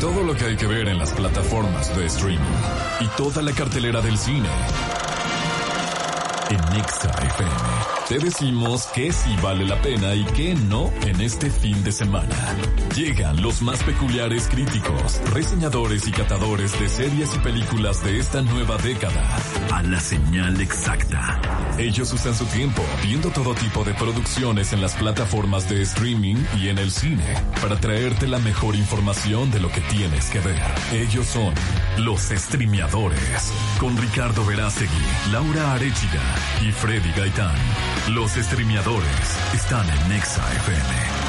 todo lo que hay que ver en las plataformas de streaming y toda la cartelera del cine. En Nexa FM te decimos que sí vale la pena y que no en este fin de semana. Llegan los más peculiares críticos, reseñadores y catadores de series y películas de esta nueva década a la señal exacta. Ellos usan su tiempo viendo todo tipo de producciones en las plataformas de streaming y en el cine para traerte la mejor información de lo que tienes que ver. Ellos son los streameadores con Ricardo Verástegui, Laura Arechiga y Freddy Gaitán. Los streameadores están en Nexa FM.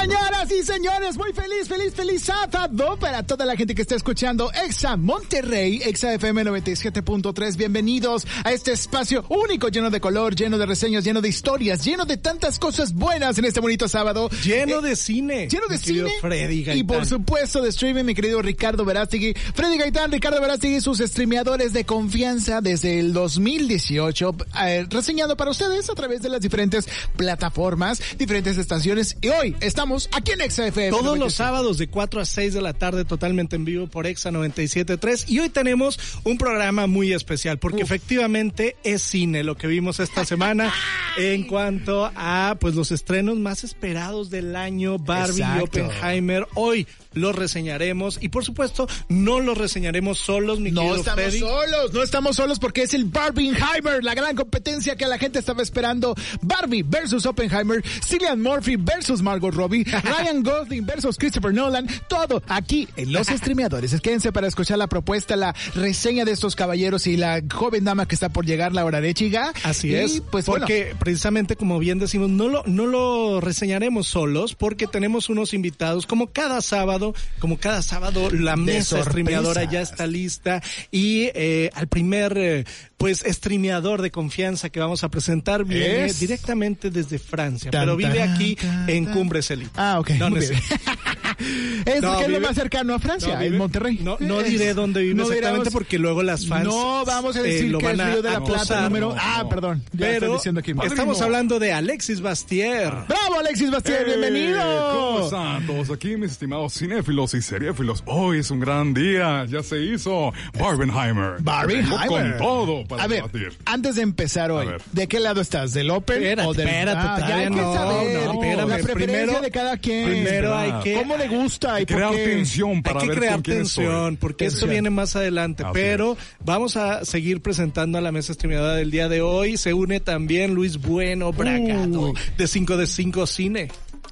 Señoras y señores, muy feliz, feliz, feliz sábado para toda la gente que está escuchando Exa Monterrey, Exa FM 97.3. Bienvenidos a este espacio único, lleno de color, lleno de reseñas, lleno de historias, lleno de tantas cosas buenas en este bonito sábado. Lleno Eh, de cine. Lleno de cine. Freddy Gaitán. y por supuesto de streaming, mi querido Ricardo Verástegui. Freddy Gaitán, Ricardo Verástegui, sus streameadores de confianza desde el 2018, eh, reseñado para ustedes a través de las diferentes plataformas, diferentes estaciones. Y hoy estamos aquí en XFM. Todos los sábados de 4 a 6 de la tarde totalmente en vivo por Exa 97.3 y hoy tenemos un programa muy especial porque efectivamente es cine lo que vimos esta semana en cuanto a pues los estrenos más esperados del año Barbie y Exacto. Oppenheimer. Hoy los reseñaremos y por supuesto no los reseñaremos solos mi No estamos Freddy. solos, no estamos solos porque es el Barbieheimer, la gran competencia que la gente estaba esperando. Barbie versus Oppenheimer, Cillian Murphy versus Margot Robbie, Ryan Gosling versus Christopher Nolan, todo aquí en los streameadores. Quédense para escuchar la propuesta, la reseña de estos caballeros y la joven dama que está por llegar, Laura Arechiga. Así Y, es, pues bueno, porque precisamente como bien decimos, no lo, no lo reseñaremos solos porque tenemos unos invitados como cada sábado, como cada sábado la mesa streameadora ya está lista y eh, al primer eh, pues streameador de confianza que vamos a presentar viene Es- directamente desde Francia, Tan, pero vive tan, aquí tan, en. Cumbres Elite. Ah, ok. No, muy es- bien. es No, que es lo vive- más cercano a Francia, No, en vive- Monterrey. No, no Es- diré dónde vive exactamente porque luego las fans No vamos a eh, decir lo que es van a Río de la Plata número. Ah, perdón. Ya Pero diciendo aquí. estamos hablando de Alexis Bastier. ¡Bravo, Alexis Bastier! ¡Eh! ¡Bienvenido! ¿Cómo están todos aquí, mis estimados cinéfilos y seriéfilos? Hoy es un gran día, ya se hizo Barbenheimer. Barbieheimer. Vengo con todo para A ver, debatir. antes de empezar hoy, ver. ¿de qué lado estás? ¿Del Open Espérate, o del espérate, Ah, ya hay que no, saber no, espérame, la preferencia primero- de cada quien. primero hay que- ¿Cómo le gusta y por Crear qué? tensión para Hay que ver crear con quién tensión, estoy. porque esto Tensión. viene más adelante. Así pero vamos a seguir presentando a la mesa streameada del día de hoy. Se une también Luis Bueno Bragado, Uh. de 5 de 5 Cine.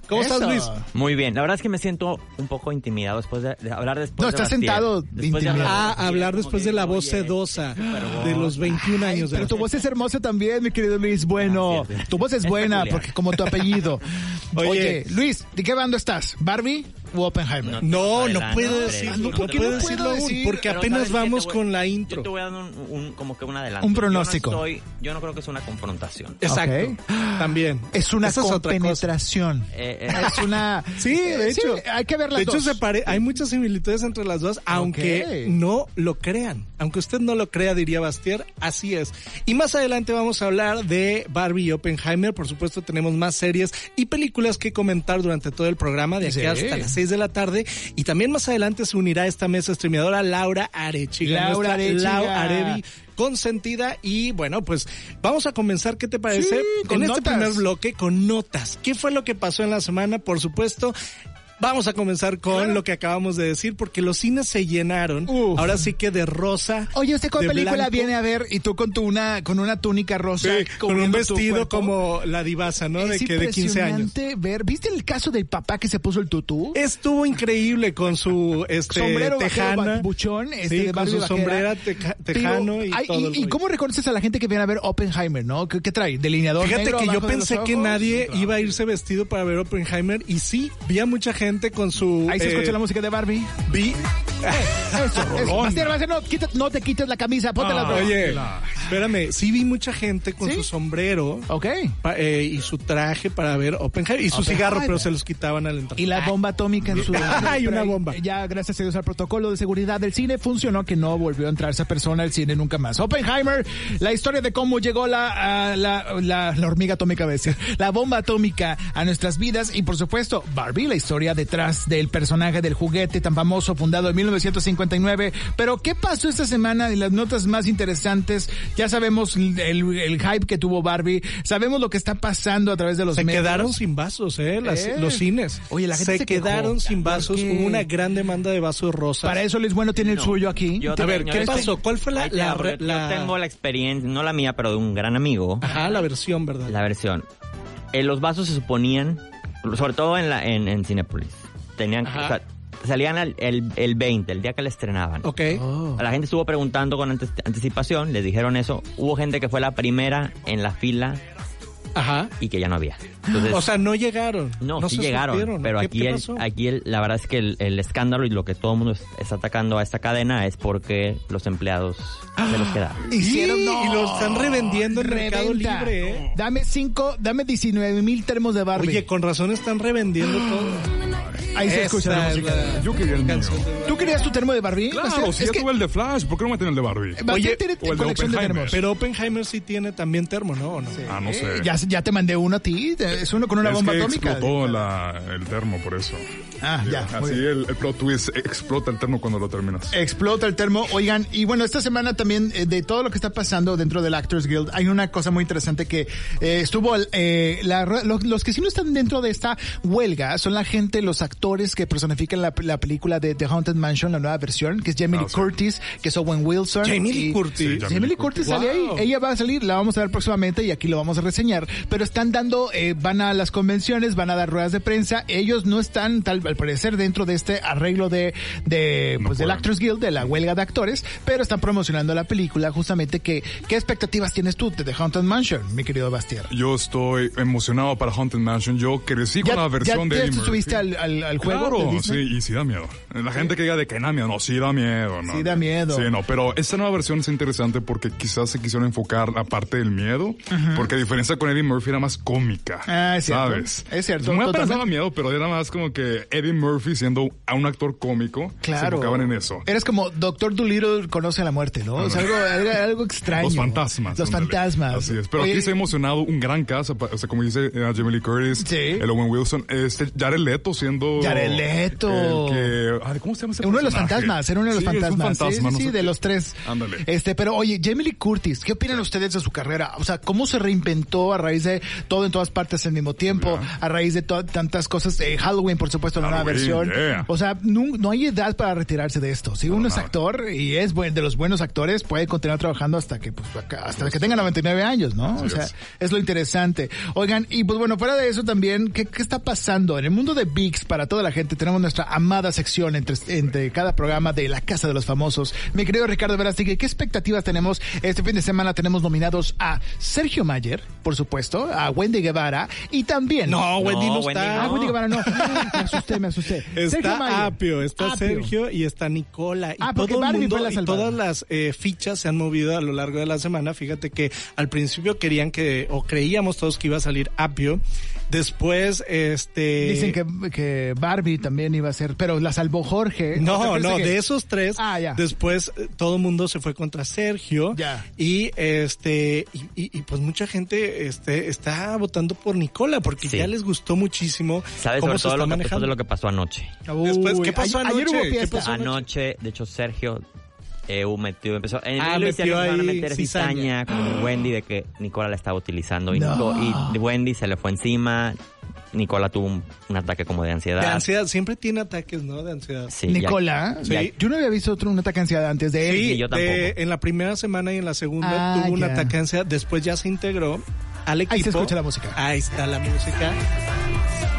¿Cómo Eso. estás, Luis? Muy bien, la verdad es que me siento un poco intimidado después de, de hablar después No, de está Bastier. sentado Después de intimidado. hablar Ah, hablar después de la voz oye, sedosa de los 21 Ay, años de pero tu voz es hermosa también, mi querido Luis. Bueno, Gracias. tu voz es Es buena peculiar. porque como tu apellido. Oye, Oye. Luis, ¿de qué bando estás? ¿Barbie Oppenheimer? No, no puedo decirlo, ¿por no qué no puedo decirlo porque apenas vamos con la Yo intro. te voy a dar un, un- como que un adelanto. Un pronóstico. Yo no, estoy- yo no creo que es una confrontación. Exacto, también. Es una Esa compenetración. Eh, eh, Es una... Sí, de Eh, sí, hecho. hay que ver las De hecho, dos. se pare- hay muchas similitudes entre las dos, aunque no lo crean. Aunque usted no lo crea, diría Bastier, así es. Y más adelante vamos a hablar de Barbie y Oppenheimer. Por supuesto, tenemos más series y películas que comentar durante todo el programa de aquí Sí. hasta las 6 de la tarde. Y también más adelante se unirá a esta mesa streameadora Laura Arechiga. Laura Arechiga. Lau Arevi consentida y bueno pues vamos a comenzar qué te parece Sí, con en este primer bloque con notas qué fue lo que pasó en la semana por supuesto Vamos a comenzar con Claro. lo que acabamos de decir, porque los cines se llenaron. Uf. Ahora sí que de rosa. Oye, ¿usted con película blanco. viene a ver y tú con tu una con una túnica rosa Sí, con un vestido como la divasa, ¿no? Es de que de 15 años. impresionante ver. ¿Viste el caso del papá que se puso el tutú? Estuvo increíble con su este sombrero vaquero tejana. buchón, este, sí, de con su vaquera. sombrera teja- tejano Pero, y todo. ¿Y, cómo reconoces a la gente que viene a ver Oppenheimer, no? ¿Qué, qué trae? ¿Delineador Fíjate negro que yo pensé que nadie iba a irse vestido para ver Oppenheimer y sí, vi a mucha gente con su... Ahí se eh, escucha la música de Barbie. Vi Eso, eso. No, quita- no te quites la camisa, ponte la Oye, espérame, sí vi mucha gente con ¿Sí? su sombrero Ok. pa- eh, y su traje para ver Oppenheimer y su cigarro, pero se los quitaban al entrar. Y la bomba atómica en su... Ay, una bomba. Ya, gracias a Dios, al protocolo de seguridad del cine funcionó que no volvió a entrar esa persona al cine nunca más. Oppenheimer, la historia de cómo llegó la, la, la hormiga atómica, a decir, la bomba atómica a nuestras vidas y, por supuesto, Barbie, la historia detrás del personaje del juguete tan famoso fundado en 1959. Pero, ¿qué pasó esta semana? Y las notas más interesantes, ya sabemos el, el hype que tuvo Barbie, sabemos lo que está pasando a través de los Se medios. quedaron sin vasos, ¿eh? Las- Eh. Los cines. Oye, la gente se, se quejó. quedaron sin ¿Por vasos. Hubo una gran demanda de vasos rosas. Para eso Luis Bueno tiene el suyo aquí. Yo A ver, ¿qué pasó? ¿Cuál fue la- la Yo tengo la experiencia, no la mía, pero de un gran amigo, Ajá, la versión, ¿verdad? la versión. Eh, los vasos se suponían, sobre todo en, la, en, en Cinépolis, tenían que- salían al- el, el 20, el día que la estrenaban. Ok. Oh. La gente estuvo preguntando con anticipación, les dijeron eso. Hubo gente que fue la primera en la fila Ajá. y que ya no había. Entonces, O sea, no llegaron. no, sí se llegaron, pero ¿Qué- aquí, qué el, aquí el- la verdad es que el, el escándalo y lo que todo el mundo es- está atacando a esta cadena es porque los empleados se los quedaron. Hicieron, no. y lo están revendiendo en Mercado Reventa. Libre, ¿eh? Dame cinco, dame 19 mil termos de Barbie. Oye, con razón están revendiendo todo. Ahí se escucha la música. la Yo quería el mío. ¿Tú querías tu termo de Barbie? Claro, Bastián? si es que tuve el de Flash, ¿por qué no me tiene el de Barbie? Oye, tiene o el de colección de Oppenheimer. termos. Pero Oppenheimer sí tiene también termo, ¿no? ¿O no? Ah, no sé. Ya, ya te mandé uno a ti. Es uno con una es bomba que atómica. explotó la, el termo, por eso. Ah, ya. Así el, el plot twist explota el termo cuando lo terminas. Explota el termo. Oigan, y bueno, esta semana también eh, de todo lo que está pasando dentro del Actors Guild, hay una cosa muy interesante que eh, estuvo, eh, la- los, los que sí no están dentro de esta huelga son la gente, los actores que personifican la, la película de The Haunted Mansion, la nueva versión, que es Jamie Ah, sí. Curtis, que es Owen Wilson. Jamie Lee Curtis. Sí, Jamie Lee Curtis sale ahí. Ella va a salir, la vamos a ver próximamente y aquí lo vamos a reseñar. Pero están dando, eh, van a las convenciones, van a dar ruedas de prensa. Ellos no están, tal al parecer, dentro de este arreglo de, de No pues, del. Actors Guild, de la huelga de actores, pero están promocionando la película justamente que, ¿qué expectativas tienes tú de The Haunted Mansion, mi querido Bastier? Yo estoy emocionado para Haunted Mansion. Yo crecí con la versión ya, de ya subiste al, al, al juego Claro, de Disney? sí, y sí da miedo. La gente que diga de que da miedo, no, sí da miedo. No. Sí da miedo. Sí, no, pero esta nueva versión es interesante porque quizás se quisieron enfocar la parte del miedo, porque a diferencia con Eddie Murphy era más cómica. Ah, es cierto. ¿Sabes? Es cierto, apenas daba miedo, pero era más como que Eddie Murphy siendo a un actor cómico, se Claro. enfocaban en eso. Eres como Doctor Dolittle conoce la muerte, ¿no? Es algo, era algo extraño. Los fantasmas. Los ándale. fantasmas. Así es. Pero Oye, aquí se ha emocionado un gran caso, o sea, como dice eh, Jamie Lee Curtis, Sí. el Owen Wilson, este Jared Leto siendo... Jared Leto. el que- ay, ¿Cómo se llama ese Uno de los fantasmas, era uno de los Sí, es un fantasmas. fantasma, sí, no sí, sé de qué. los tres. Ándale. Este, pero oye, Jamie Lee Curtis, ¿qué opinan ustedes de su carrera? O sea, ¿cómo se reinventó a raíz de todo en todas partes al mismo tiempo? A raíz de tantas cosas. Eh, Halloween, por supuesto, la nueva versión. yeah. O sea, no, no hay edad para retirarse de esto. Si uno es actor y es buen, de los buenos actores, puede continuar trabajando hasta que, pues, acá- hasta que tenga 99 años, ¿no? o sea, es. es lo interesante. Oigan, y pues bueno, fuera de eso también, ¿qué, qué está pasando? En el mundo de VIX, para toda la gente, tenemos nuestra amada sección entre, entre cada programa de La Casa de los Famosos. Mi querido Ricardo Verástegui, ¿qué expectativas tenemos? Este fin de semana tenemos nominados a Sergio Mayer, por supuesto, a Wendy Guevara y también... No, Wendy no, está. Ah, no. Wendy Guevara no. Me asusté, me asusté. Está. Apio, está Apio. Sergio y está Nicola. Y Ah, todo el mundo fue la y salvada. todas las eh, fichas se han movido a lo largo de la semana. Fíjate que al principio querían que, o creíamos todos que iba a salir Apio. Después, este... Dicen que, que Barbie también iba a ser, pero la salvó Jorge. ¿O te No, no, que- de esos tres, Ah, ya. después eh, todo el mundo se fue contra Sergio Ya. y este y, y- y, pues mucha gente este está votando por Nicola porque Sí. ya les gustó muchísimo ¿Sabes cómo sobre se todo está lo que, después manejando. de lo que pasó anoche? Después, ¿qué pasó a- Ayer anoche? hubo ¿Qué pasó? Anoche, de hecho, Sergio eh, metió, empezó, en el Ah, decía que metió empezaron a ahí meter cizaña. cizaña con Wendy de que Nicola la estaba utilizando y, No. Nico- y Wendy se le fue encima. Nicola tuvo un, un ataque como de ansiedad. De ansiedad, siempre tiene ataques, ¿no? De ansiedad. Sí, ya- Nicola, Sí. yo no había visto otro un ataque de ansiedad antes de él. Sí, yo de- tampoco. en la primera semana y en la segunda Ah, tuvo un ataque de ansiedad, después ya se integró al equipo. Ahí se escucha la música. Ahí está la música.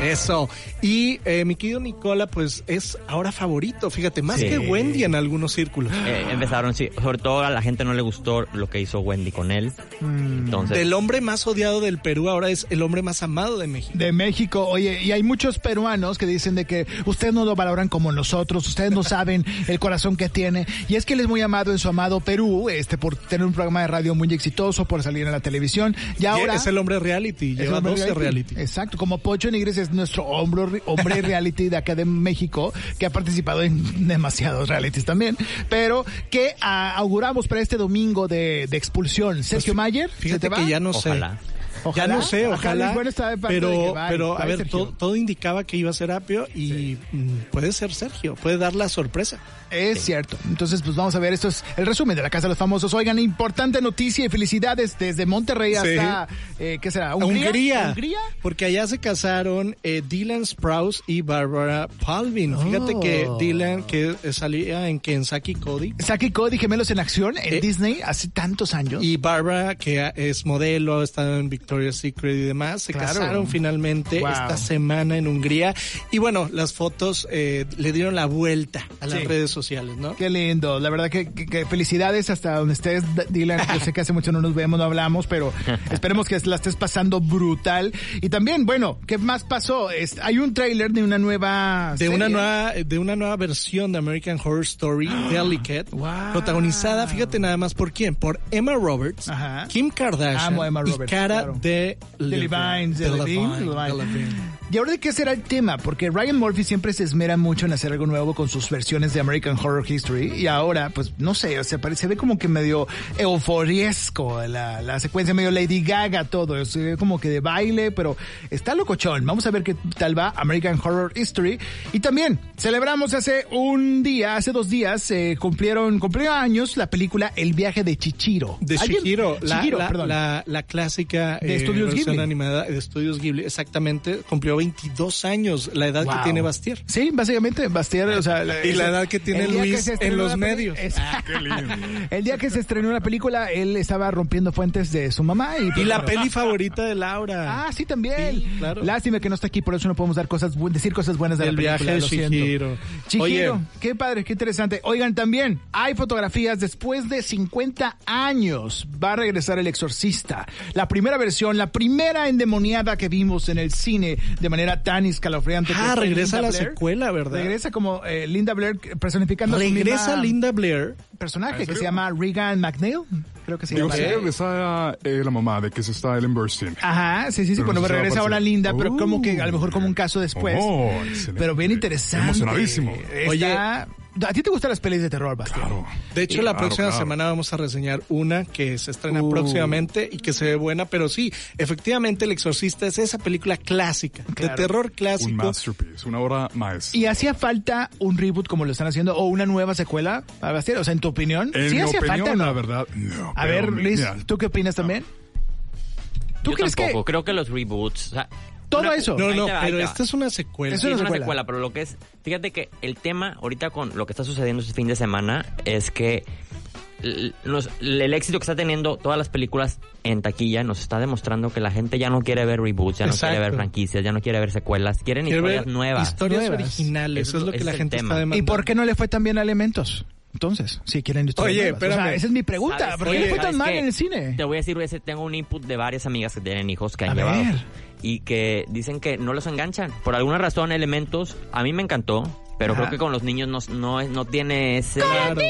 Eso. Y eh, mi querido Nicola, pues es ahora favorito, fíjate, más Sí. que Wendy en algunos círculos. Eh, empezaron, sí, sobre todo a la gente no le gustó lo que hizo Wendy con él. Mm. Entonces, Del hombre más odiado del Perú ahora es el hombre más amado de México. de México. Oye, y hay muchos peruanos que dicen de que ustedes no lo valoran como nosotros, ustedes no saben el corazón que tiene. Y es que él es muy amado en su amado Perú, este, por tener un programa de radio muy exitoso, por salir en la televisión. Y ahora es el hombre reality, lleva hombre 12 reality. Exacto, como Pocho Nigres es nuestro hombre, hombre reality de acá de México, que ha participado en demasiados realities también, pero que ah, auguramos para este domingo de, de expulsión. Sergio Mayer, ¿se Pues Fíjate te va? que ya no sé. ojalá. Ojalá. Ya no sé, ojalá. Bueno pero, va, pero va a ver, todo, todo indicaba que iba a ser Apio y mm, puede ser Sergio, puede dar la sorpresa. Es cierto. Entonces, pues vamos a ver, esto es el resumen de la Casa de los Famosos. Oigan, importante noticia y felicidades desde Monterrey Sí. hasta, eh, ¿qué será? ¿Hungría? Hungría. ¿Hungría? Porque allá se casaron eh, Dylan Sprouse y Barbara Palvin. Fíjate que Oh. Dylan, que eh, salía en Kentucky Cody, Saki Cody, gemelos en acción en Eh, Disney hace tantos años. y Barbara, que es modelo, ha estado en Victoria's Secret y demás, se Claro. casaron finalmente Wow. esta semana en Hungría. Y bueno, las fotos eh, le dieron la vuelta a las Sí. redes sociales, ¿no? Qué lindo, la verdad que, que- que felicidades hasta donde estés, Dylan. Yo sé que hace mucho no nos vemos, no hablamos, pero esperemos que la estés pasando brutal. Y también, bueno, ¿qué más pasó? Es- hay un tráiler de una nueva de serie. una nueva de una nueva versión de American Horror Story Delicate Wow. protagonizada fíjate nada más por quién por Emma Roberts Ajá. Kim Kardashian Amo y cara claro. de Levine, Levine. Levine. ¿Y ahora de qué será el tema? Porque Ryan Murphy siempre se esmera mucho en hacer algo nuevo con sus versiones de American Horror History. Y ahora, pues, no sé, o sea, parece, se ve como que medio euforiesco la, la secuencia, medio Lady Gaga todo. Se ve como que de baile, pero está locochón. Vamos a ver qué tal va American Horror History. Y también celebramos hace un día, hace dos días, eh, cumplieron, cumplió años la película El viaje de Chichiro. de. Chihiro, la, la, la, la clásica De eh, versión Ghibli. animada de Estudios Ghibli, exactamente, cumplió 22 años, la edad Wow. que tiene Bastier. Sí, básicamente, Bastier, o sea... Y la edad que tiene Luis en los medios. Es- Qué lindo. El día que se estrenó la película, él estaba rompiendo fuentes de su mamá. Y, Y la peli favorita de Laura. Ah, sí, también. Sí, claro. Lástima que no está aquí, por eso no podemos dar cosas, decir cosas buenas de El la película. viaje de lo siento. Chihiro. Chihiro, Oye. qué padre, qué interesante. Oigan, también hay fotografías después de 50 años. Va a regresar El Exorcista. La primera versión, la primera endemoniada que vimos en el cine de manera tan escalofriante. que Ah, fue regresa Linda la Blair. secuela, ¿verdad? Regresa como eh, Linda Blair personificando a su Regresa misma Linda Blair. personaje ¿En que se llama Regan McNeil. Creo que se Digo, llama. sí, regresa eh, la mamá de que se está Ellen Burstyn. Ajá, sí, sí, sí, cuando a regresa ahora. Linda, pero Uh. como que a lo mejor como un caso después. Oh, pero bien interesante. Emocionadísimo. Está- ¿A ti te gustan las pelis de terror, Bastián? Claro. De hecho, Sí, la claro, próxima claro. semana vamos a reseñar una que se estrena Uh. próximamente y que se ve buena, pero sí, efectivamente El Exorcista es esa película clásica, Claro. de terror Un clásico. masterpiece, una obra maestra. ¿Y hacía falta un reboot como lo están haciendo o una nueva secuela, a Bastián? O sea, en tu opinión, En ¿sí mi hacía opinión, falta no? la verdad, no. A ver, Luis, mira, ¿tú qué opinas también? ¿Tú Yo crees tampoco. que Creo que los reboots, o sea, todo una- eso? No, no, va, pero esta es una secuela. Es Sí, una es una secuela. secuela, pero lo que es, fíjate que el tema ahorita con lo que está sucediendo este fin de semana es que el éxito que está teniendo todas las películas en taquilla nos está demostrando que la gente ya no quiere ver reboots, ya no quiere ver franquicias, ya no quiere ver secuelas, quieren historias ver nuevas. Historias Nuevas. originales, Eso es lo es- que la gente el está tema. demandando. ¿Y por qué no le fue tan bien a Elementos? Entonces, si quieren historias Oye, nuevas. O sea, espérame. esa es mi pregunta. ¿Sabes ¿Por qué le fue tan ¿Sabes mal qué? en el cine? Te voy a decir, ese, tengo un input de varias amigas que tienen hijos que han A llevado ver. Y que dicen que no los enganchan. Por alguna razón, elementos, a mí me encantó, pero Ajá. creo que con los niños no, no, no tiene ese, Claro.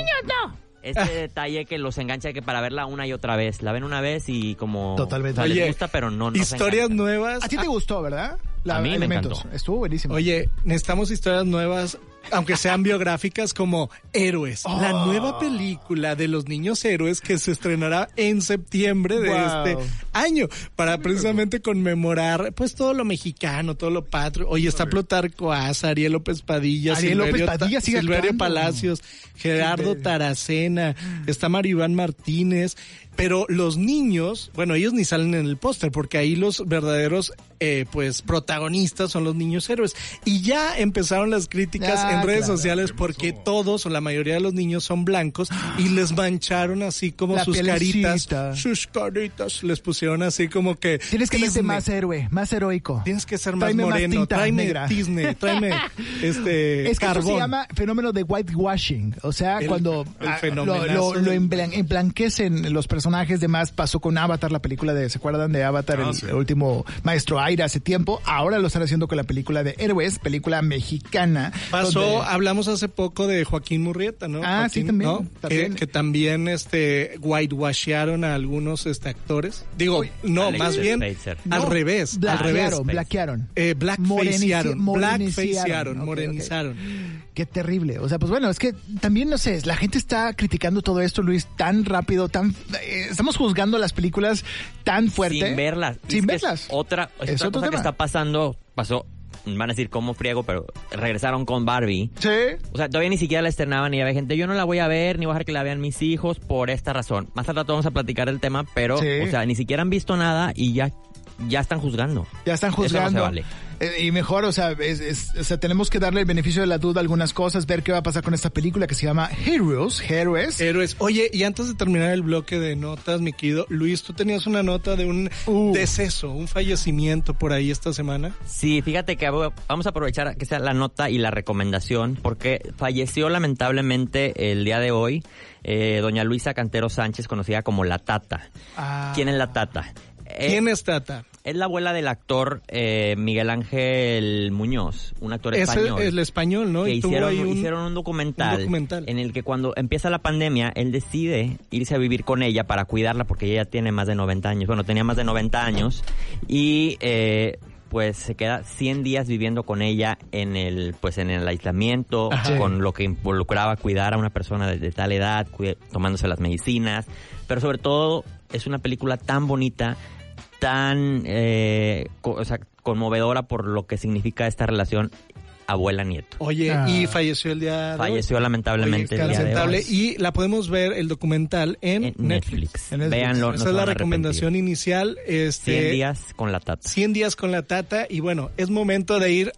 ese detalle que los engancha que para verla una y otra vez. La ven una vez y como Totalmente. o sea, les Oye, gusta, pero no, no Historias nuevas. A ti te gustó, ¿verdad? A mí me Elementos. encantó. Estuvo buenísimo. Oye, necesitamos historias nuevas, aunque sean biográficas como Héroes, la Oh. nueva película de los niños héroes que se estrenará en septiembre de Wow. este año para precisamente conmemorar pues todo lo mexicano, todo lo patrio. Oye, está Plutarco Asa, Ariel López Padilla, Ariel López Padilla Silverio. Palacios, Gerardo. Taracena, está Maribán Martínez. Pero los niños, bueno, ellos ni salen en el póster porque ahí los verdaderos eh, pues protagonistas son los niños héroes. Y ya empezaron las críticas Ah, en redes claro. sociales porque todos o la mayoría de los niños son blancos y les mancharon así como La sus pielecita. caritas, sus caritas, les pusieron así como que Tienes que Disney. más héroe, más heroico. Tienes que ser más Tráeme más moreno, tinta tráeme negra. Disney, tráeme este Es que eso carbón. se llama fenómeno de whitewashing. O sea, El- cuando el ah, lo, lo, lo del- emblan- emblanquecen los personajes. Demás pasó con Avatar, la película de, ¿se acuerdan de Avatar, Ah, el, sí. el último maestro aire hace tiempo? Ahora lo están haciendo con la película de Héroes, película mexicana. Pasó, donde- hablamos hace poco de Joaquín Murrieta, ¿no? Ah, Joaquín, sí, también, ¿no? también. Que, que también este whitewashearon a algunos este actores. Digo, no, Alex más bien Spacer. al No, revés, al revés. Blaquearon, blaquearon. Eh, blackfacearon, blackfacearon, Ok, ok. morenizaron. Qué terrible. O sea, pues bueno, es que también, no sé, la gente está criticando todo esto, Luis, tan rápido, tan... eh, estamos juzgando las películas tan fuerte. Sin verlas. Sin Es que es verlas. otra, es Es otra cosa que está pasando, pasó, van a decir cómo friego, pero regresaron con Barbie. Sí. O sea, todavía ni siquiera la estrenaban y había gente, yo no la voy a ver, ni voy a dejar que la vean mis hijos por esta razón. Más rato vamos a platicar el tema, pero, Sí. o sea, ni siquiera han visto nada y ya, ya están juzgando. Ya están Eso no se juzgando. vale. Eh, y mejor, o sea, es- es- o sea, tenemos que darle el beneficio de la duda a algunas cosas, ver qué va a pasar con esta película que se llama Heroes, Héroes. Héroes. Oye, y antes de terminar el bloque de notas, mi querido Luis, tú tenías una nota de un Uh. deceso, un fallecimiento por ahí esta semana. Sí, fíjate que vamos a aprovechar que sea la nota y la recomendación, porque falleció lamentablemente el día de hoy eh, doña Luisa Cantero Sánchez, conocida como La Tata. Ah. ¿Quién es La Tata? Eh, ¿Quién es Tata? Es la abuela del actor eh, Miguel Ángel Muñoz, un actor Es el, español. el español, ¿no? que hicieron, un- hicieron un documental, un documental. en el que cuando empieza la pandemia, él decide irse a vivir con ella para cuidarla porque ella tiene más de 90 años. Bueno, tenía más de 90 años y eh, pues se queda 100 días viviendo con ella en el pues en el aislamiento, Ajá. con lo que involucraba cuidar a una persona de, de tal edad, cuida- tomándose las medicinas, pero sobre todo es una película tan bonita tan eh, co- o sea, conmovedora por lo que significa esta relación abuela-nieto. Oye, Ah. y falleció el día de hoy. Falleció lamentablemente Oye, el día de hoy. Y la podemos ver el documental en, En Netflix. Netflix. En Netflix. Véanlo. Esa es la recomendación inicial. Este, 100 días con la tata. 100 días con la tata. Y bueno, es momento de ir.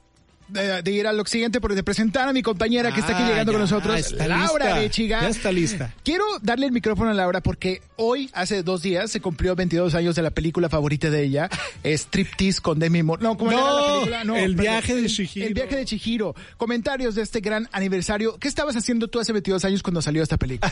De, de ir a lo siguiente, por de presentar a mi compañera que está aquí Ah, llegando ya, con nosotros, está Laura lista. Bechiga. Ya está lista. Quiero darle el micrófono a Laura porque hoy, hace dos días, se cumplió 22 años de la película favorita de ella, Striptease con Demi Moore. No, ¿cómo No, era la película? No, El viaje de Chihiro. El viaje de Chihiro. Comentarios de este gran aniversario. ¿Qué estabas haciendo tú hace 22 años cuando salió esta película?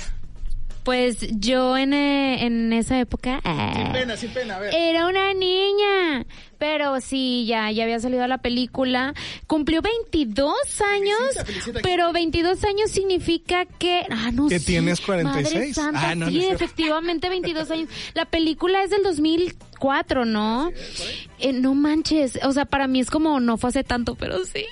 Pues yo en, eh, en esa época ah, sin pena, sin pena, a ver. era una niña, pero sí, ya, ya había salido la película. Cumplió 22 años, Felicita, felicita. pero 22 años significa que... Ah, no Que sí, tienes 46. Madre santa, Ah, no, no sí, cierto. efectivamente 22 años. La película es del 2004, ¿no? Eh, no manches, o sea, para mí es como no fue hace tanto, pero sí.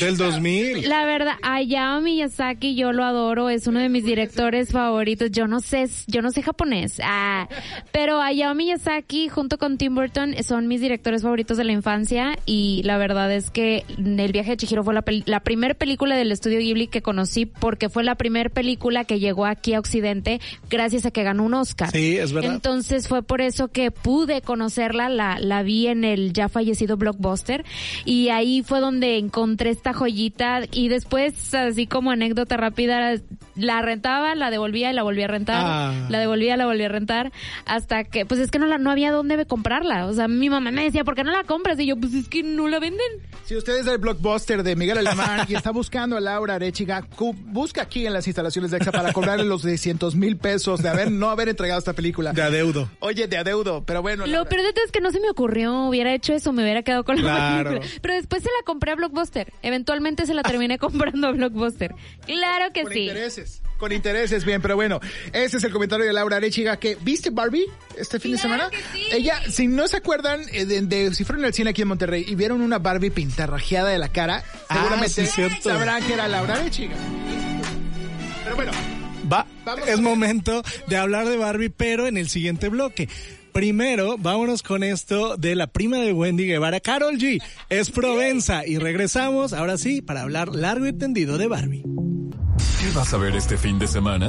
Del 2000. La verdad, Hayao Miyazaki, yo lo adoro, es uno de mis directores favoritos. Yo no sé, yo no sé japonés, ah, pero Hayao Miyazaki junto con Tim Burton son mis directores favoritos de la infancia y la verdad es que El viaje de Chihiro fue la, la primera película del estudio Ghibli que conocí porque fue la primera película que llegó aquí a Occidente gracias a que ganó un Oscar. Sí, es verdad. Entonces fue por eso que pude conocerla, la, la vi en el ya fallecido Blockbuster y ahí fue donde encontré esta joyita y después, así como anécdota rápida, la rentaba, la devolvía y la volvía a rentar, Ah. la devolvía, la volvía a rentar, hasta que, pues es que no, la, no había dónde comprarla. O sea, mi mamá me decía, ¿por qué no la compras? Y yo, pues es que no la venden. Si usted es del blockbuster de Miguel Alemán y está buscando a Laura Arechiga, busca aquí en las instalaciones de EXA para cobrarle los 600 mil pesos de haber no haber entregado esta película. De adeudo. Oye, de adeudo, pero bueno. Lo peor de todo es que no se me ocurrió, hubiera hecho eso, me hubiera quedado con la Claro. película. Pero después se la compré a Blockbuster. Eventualmente se la terminé comprando a Blockbuster. Claro que Con sí. intereses. Con intereses, bien, pero bueno, ese es el comentario de Laura Arechiga que ¿viste Barbie este fin de semana? que sí. Ella, si no se acuerdan eh, de, de- si fueron al cine aquí en Monterrey y vieron una Barbie pintarrajeada de la cara, Ah, seguramente sí, sabrán que era Laura Arechiga. Pero bueno, Va, Vamos es a- momento de hablar de Barbie, pero en el siguiente bloque. Primero, vámonos con esto de la prima de Wendy Guevara, Carol G. Es Provenza. Y regresamos, ahora sí, para hablar largo y tendido de Barbie. ¿Qué vas a ver este fin de semana?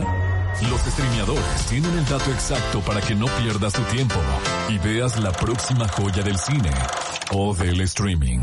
Los streameadores tienen el dato exacto para que no pierdas tu tiempo y veas la próxima joya del cine o del streaming.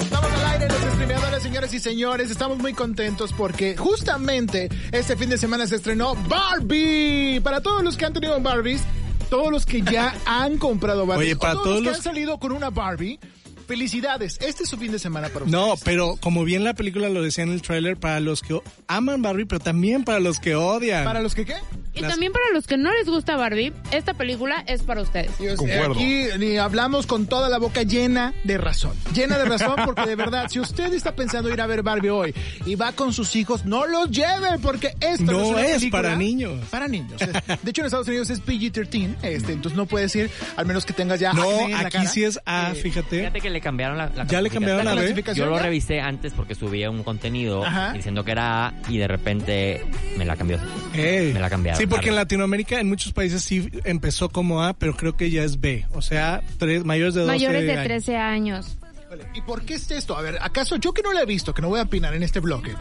Estamos al aire, los streameadores, señores y señores. Estamos muy contentos porque justamente este fin de semana se estrenó Barbie. Para todos los que han tenido Barbies, todos los que ya han comprado Barbies, Oye, para o todos los que los- han salido con una Barbie, felicidades. Este es su fin de semana para ustedes. No, pero como bien la película lo decía en el tráiler, para los que aman Barbie, pero también para los que odian. ¿Para los que qué? Y Las- también para los que no les gusta Barbie, esta película es para ustedes. Dios, Concuerdo. Aquí ni hablamos con toda la boca llena de razón. Llena de razón porque de verdad, si usted está pensando ir a ver Barbie hoy y va con sus hijos, no los lleve porque esto no, No es, una es película para niños. Para niños. De hecho, en Estados Unidos es PG-13, este, entonces no puedes ir, al menos que tengas ya no, acné en la aquí cara. sí es A, Eh, fíjate. Fíjate que le cambiaron la, la Ya le cambiaron ¿La clasificación Yo lo revisé antes porque subía un contenido Ajá. diciendo que era A y de repente me la cambió. Ey. Me la cambiaron. Sí, porque en. Latinoamérica, en muchos países sí empezó como A, pero creo que ya es B. O sea, tres, mayores de 12 Mayores de años. 13 años. ¿Y por qué es esto? A ver, ¿acaso yo que no la he visto, que no voy a opinar en este bloque?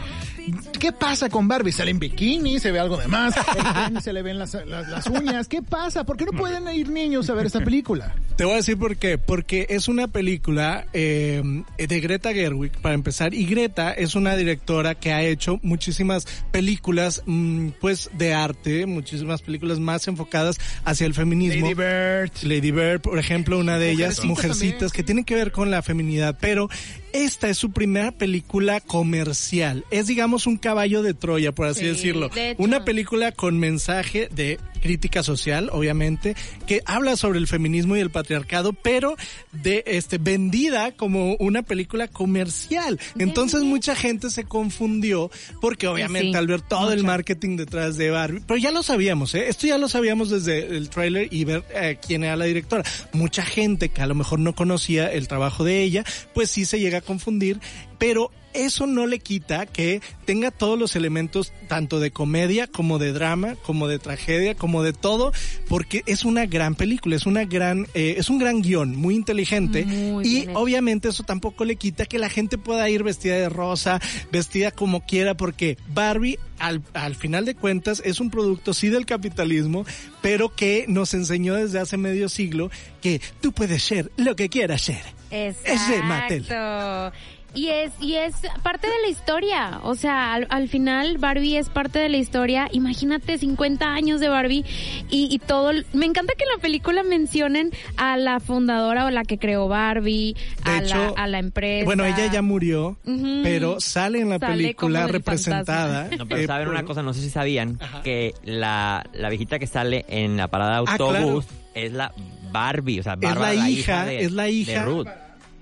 ¿Qué pasa con Barbie? ¿Sale en bikini? ¿Se ve algo de más? ¿El pene ¿Se le ven las, las- las uñas? ¿Qué pasa? ¿Por qué no pueden ir niños a ver esta película? Te voy a decir por qué. Porque es una película eh, de Greta Gerwig, para empezar. Y Greta es una directora que ha hecho muchísimas películas, mm, pues, de arte, muchísimas películas más enfocadas hacia el feminismo. Lady Bird. Lady Bird, por ejemplo, una de ellas, Mujercitas Mujercitas, que tienen que ver con la feminidad, pero esta es su primera película comercial. Es, digamos, un caballo de Troya, por así Sí, decirlo. de. Una película con mensaje de crítica social, obviamente, que habla sobre el feminismo y el patriarcado, pero de este vendida como una película comercial. Entonces mucha gente se confundió porque obviamente Sí, al ver todo el marketing detrás de Barbie, pero ya lo sabíamos, ¿eh? esto ya lo sabíamos desde el tráiler y ver eh, quién era la directora. Mucha gente que a lo mejor no conocía el trabajo de ella, pues sí se llega confundir, pero eso no le quita que tenga todos los elementos tanto de comedia como de drama, como de tragedia, como de todo, porque es una gran película, es una gran, eh, es un gran guion, muy inteligente Muy y obviamente eso tampoco le quita que la gente pueda ir vestida de rosa, vestida como quiera, porque Barbie al, al final de cuentas es un producto sí del capitalismo, pero que nos enseñó desde hace medio siglo que tú puedes ser lo que quieras ser. Es de Mattel. Exacto. Y es, y es parte de la historia. O sea, al, al final Barbie es parte de la historia. Imagínate 50 años de Barbie y, y todo. Me encanta que en la película mencionen a la fundadora o la que creó Barbie, De a, hecho, la, a la empresa. Bueno, ella ya murió, pero sale en la Sale película representada. No, pero eh, saben por- una cosa, no sé si sabían Ajá. que la, la viejita que sale en la parada de Ah, autobús claro. es la Barbie, o sea, Es Bárbara, la la hija, de, es la hija. de Ruth.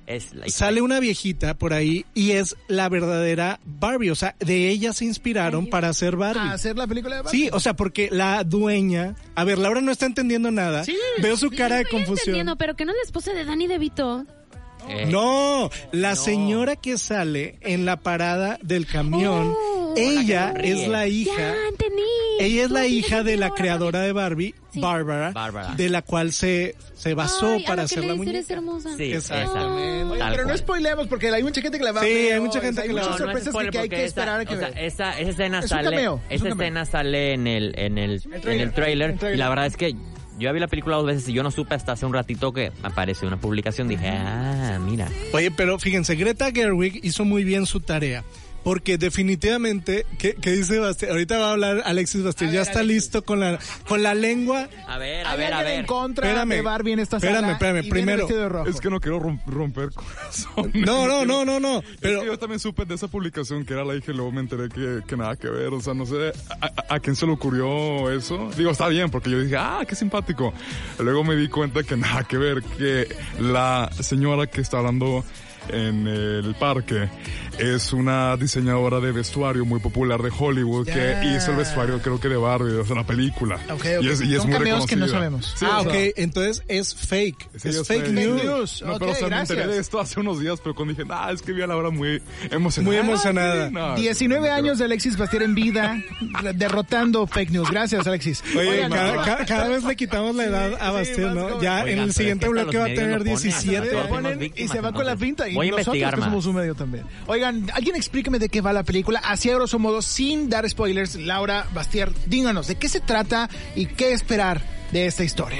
Es la hija Sale una viejita por ahí y es la verdadera Barbie. O sea, de ella se inspiraron para hacer Barbie. ¿A hacer la película de Barbie? Sí, o sea, porque la dueña. A ver, Laura no está entendiendo nada. Sí. Veo su cara de Estoy confusión. entendiendo, pero que no es la esposa de Danny DeVito. Eh, No, la señora que sale en la parada del camión, Oh. ella es la hija. Ya entendí. Ella es la hija de la creadora de Barbie, Sí. Bárbara, de la cual se, se basó Ay, para hacer la muñeca. hermosa. Sí, Exactamente. Oye, pero no spoilemos porque hay mucha gente que la va a Sí, ver. hay mucha ¿no? gente hay que la muchas va a ver. sorpresas spoiler que, hay que esa- esperar a que o sea, esa, esa escena Es un sale, cameo, es esa escena sale en el, en el, en trailer, el trailer, el trailer. y la verdad es que yo ya vi la película dos veces y yo no supe hasta hace un ratito que apareció una publicación. Dije, ah, mira. Oye, pero fíjense, Greta Gerwig hizo muy bien su tarea. Porque definitivamente, ¿qué, qué dice Bastián? Ahorita va a hablar Alexis Bastián. A Ya ver, está Alexis. listo con la, con la lengua. A ver, a ¿Hay ver, a ver. en contra Espérame. de Barbie en esta Espérame, espérame, primero. Es que no quiero rom- romper corazón. No, no, no, no, no. Pero yo también supe de esa publicación que era la hija y luego me enteré que, que nada que ver. O sea, no sé a, a- a quién se le ocurrió eso. Digo, está bien, porque yo dije, ah, qué simpático. Luego me di cuenta que nada que ver, que la señora que está hablando en el parque es una diseñadora de vestuario muy popular de Hollywood Ya. que hizo el vestuario creo que de Barbie, sea, la película. Ok, ok. Y es, y es Son muy cameos que no reconocida. sabemos. Sí, ah, o sea, ok, entonces es fake. Sí, es es fake, fake. news. news. No, Ok, pero o sea, me enteré de esto hace unos días, pero cuando dije, ah, es que vi a Laura muy emocionada. Muy emocionada. Sí, no, 19 no, años de Alexis Bastier en vida, derrotando fake news. Gracias, Alexis. Oye, Oigan, cada, no, ca- cada vez le quitamos la edad a más ¿no? Ya Oigan, en el siguiente bloque va a tener lo ponen, se 17. todos ponen somos y se va con la pinta. y Voy a nosotros investigar que más. somos un medio también. Oigan, alguien explíqueme de qué va la película, así a grosso modo, sin dar spoilers. Laura Bastier, díganos, ¿de qué se trata y qué esperar de esta historia?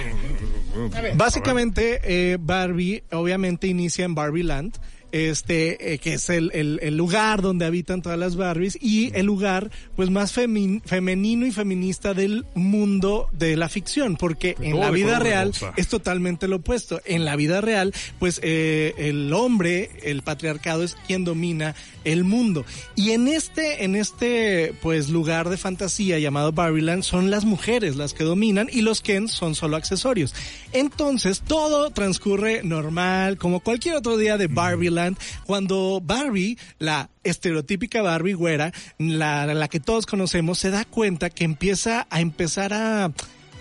Básicamente, eh, Barbie obviamente inicia en Barbie Land. Este, eh, que es el, el, el lugar donde habitan todas las Barbies y el lugar, pues, más femenino y feminista del mundo de la ficción, porque en la vida real es totalmente lo opuesto. En la vida real, pues, eh, el hombre, el patriarcado es quien domina el mundo. Y en este, en este, pues, lugar de fantasía llamado Barbieland son las mujeres las que dominan y los Ken son solo accesorios. Entonces, todo transcurre normal, como cualquier otro día de Barbieland, cuando Barbie, la estereotípica Barbie güera, la, la que todos conocemos, se da cuenta que empieza a empezar a,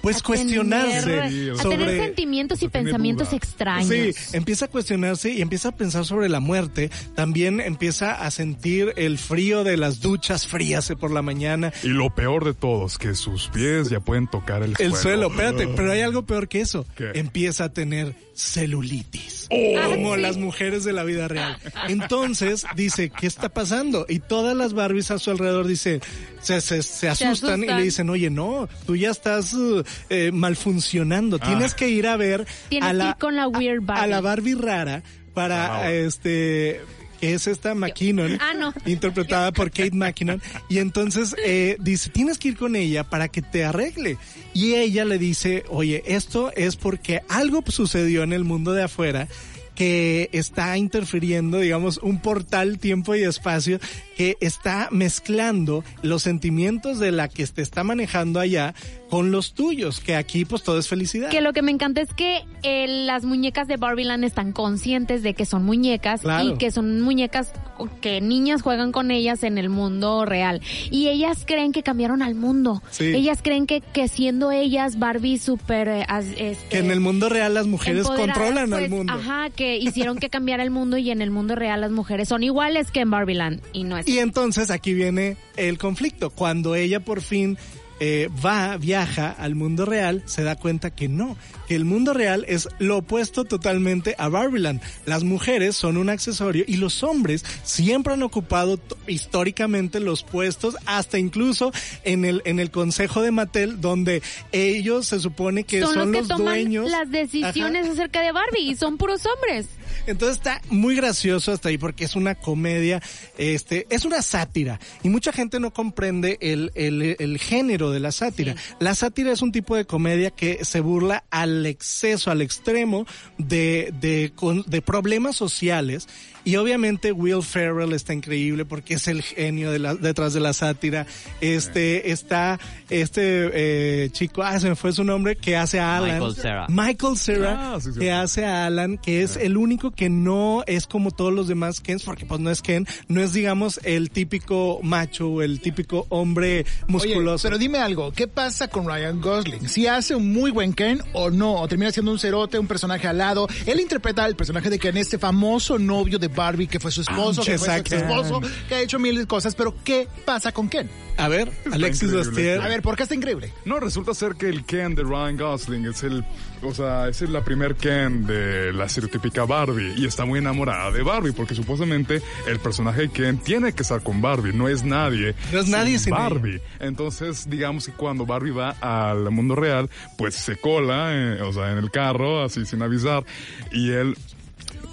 pues, A cuestionarse tener- a sobre... tener sentimientos y pensamientos duda. extraños. Sí, empieza a cuestionarse y empieza a pensar sobre la muerte. También empieza a sentir el frío de las duchas frías por la mañana. Y lo peor de todo es que sus pies ya pueden tocar el, El suelo, espérate, pero hay algo peor que eso. ¿Qué? Empieza a tener celulitis. Ah, Como sí. las mujeres de la vida real. Entonces dice, ¿qué está pasando? Y todas las Barbies a su alrededor dice, se, se, se asustan, y asustan. le dicen, oye, no, tú ya estás uh, eh, malfuncionando. Tienes que ir a ver Tienes a que la, ir con la weird a- a la Barbie. Barbie rara para Wow. este es esta McKinnon, Ah, no. interpretada por Kate McKinnon, y entonces eh, dice, tienes que ir con ella para que te arregle. Y ella le dice, oye, esto es porque algo sucedió en el mundo de afuera que está interfiriendo, digamos, un portal tiempo y espacio que está mezclando los sentimientos de la que te está manejando allá con los tuyos, que aquí pues todo es felicidad. Que lo que me encanta es que eh, las muñecas de Barbieland están conscientes de que son muñecas Claro. y que son muñecas que niñas juegan con ellas en el mundo real. Y ellas creen que cambiaron al mundo. Sí. Ellas creen que, que siendo ellas Barbie súper... eh, este, que en el mundo real las mujeres controlan al pues, mundo. Ajá, que hicieron que cambiara el mundo y en el mundo real las mujeres son iguales que en Barbieland. Y no es Y entonces aquí viene el conflicto. Cuando ella por fin eh, va, viaja al mundo real, se da cuenta que no, que el mundo real es lo opuesto totalmente a Barbieland. Las mujeres son un accesorio y los hombres siempre han ocupado históricamente los puestos, hasta incluso en el, en el consejo de Mattel, donde ellos se supone que son, son, los los toman dueños. las decisiones Ajá. acerca de Barbie y son puros hombres. Entonces está muy gracioso hasta ahí porque es una comedia, este, es una sátira y mucha gente no comprende el, el, el género de la sátira. La sátira es un tipo de comedia que se burla al exceso, al extremo de, de, con- de problemas sociales y obviamente Will Ferrell está increíble porque es el genio de la, detrás de la sátira. Este, está este eh, chico, ah, se me fue su nombre, que hace a Alan. Michael Cera. Michael Cera, Ah, sí, sí, que hace a Alan, que es el único que no es como todos los demás Kens, porque pues no es Ken, no es digamos el típico macho o el típico hombre Oye, musculoso. pero dime algo, ¿qué pasa con Ryan Gosling? ¿Si hace un muy buen Ken o no? ¿O termina siendo un cerote, un personaje al lado? Él interpreta al personaje de Ken, este famoso novio de Barbie que fue su esposo, que fue su esposo, que ha hecho miles de cosas, pero ¿qué pasa con Ken? a ver, Alexis. Bastier. A ver, ¿por qué está increíble? No, resulta ser que el Ken de Ryan Gosling es el, o sea, es la primer Ken de la estereotípica Barbie y está muy enamorada de Barbie porque supuestamente el personaje de Ken tiene que estar con Barbie, no es nadie. No es nadie sin Barbie. Entonces, digamos que cuando Barbie va al mundo real, pues se cola, eh, o sea, en el carro, así sin avisar, y él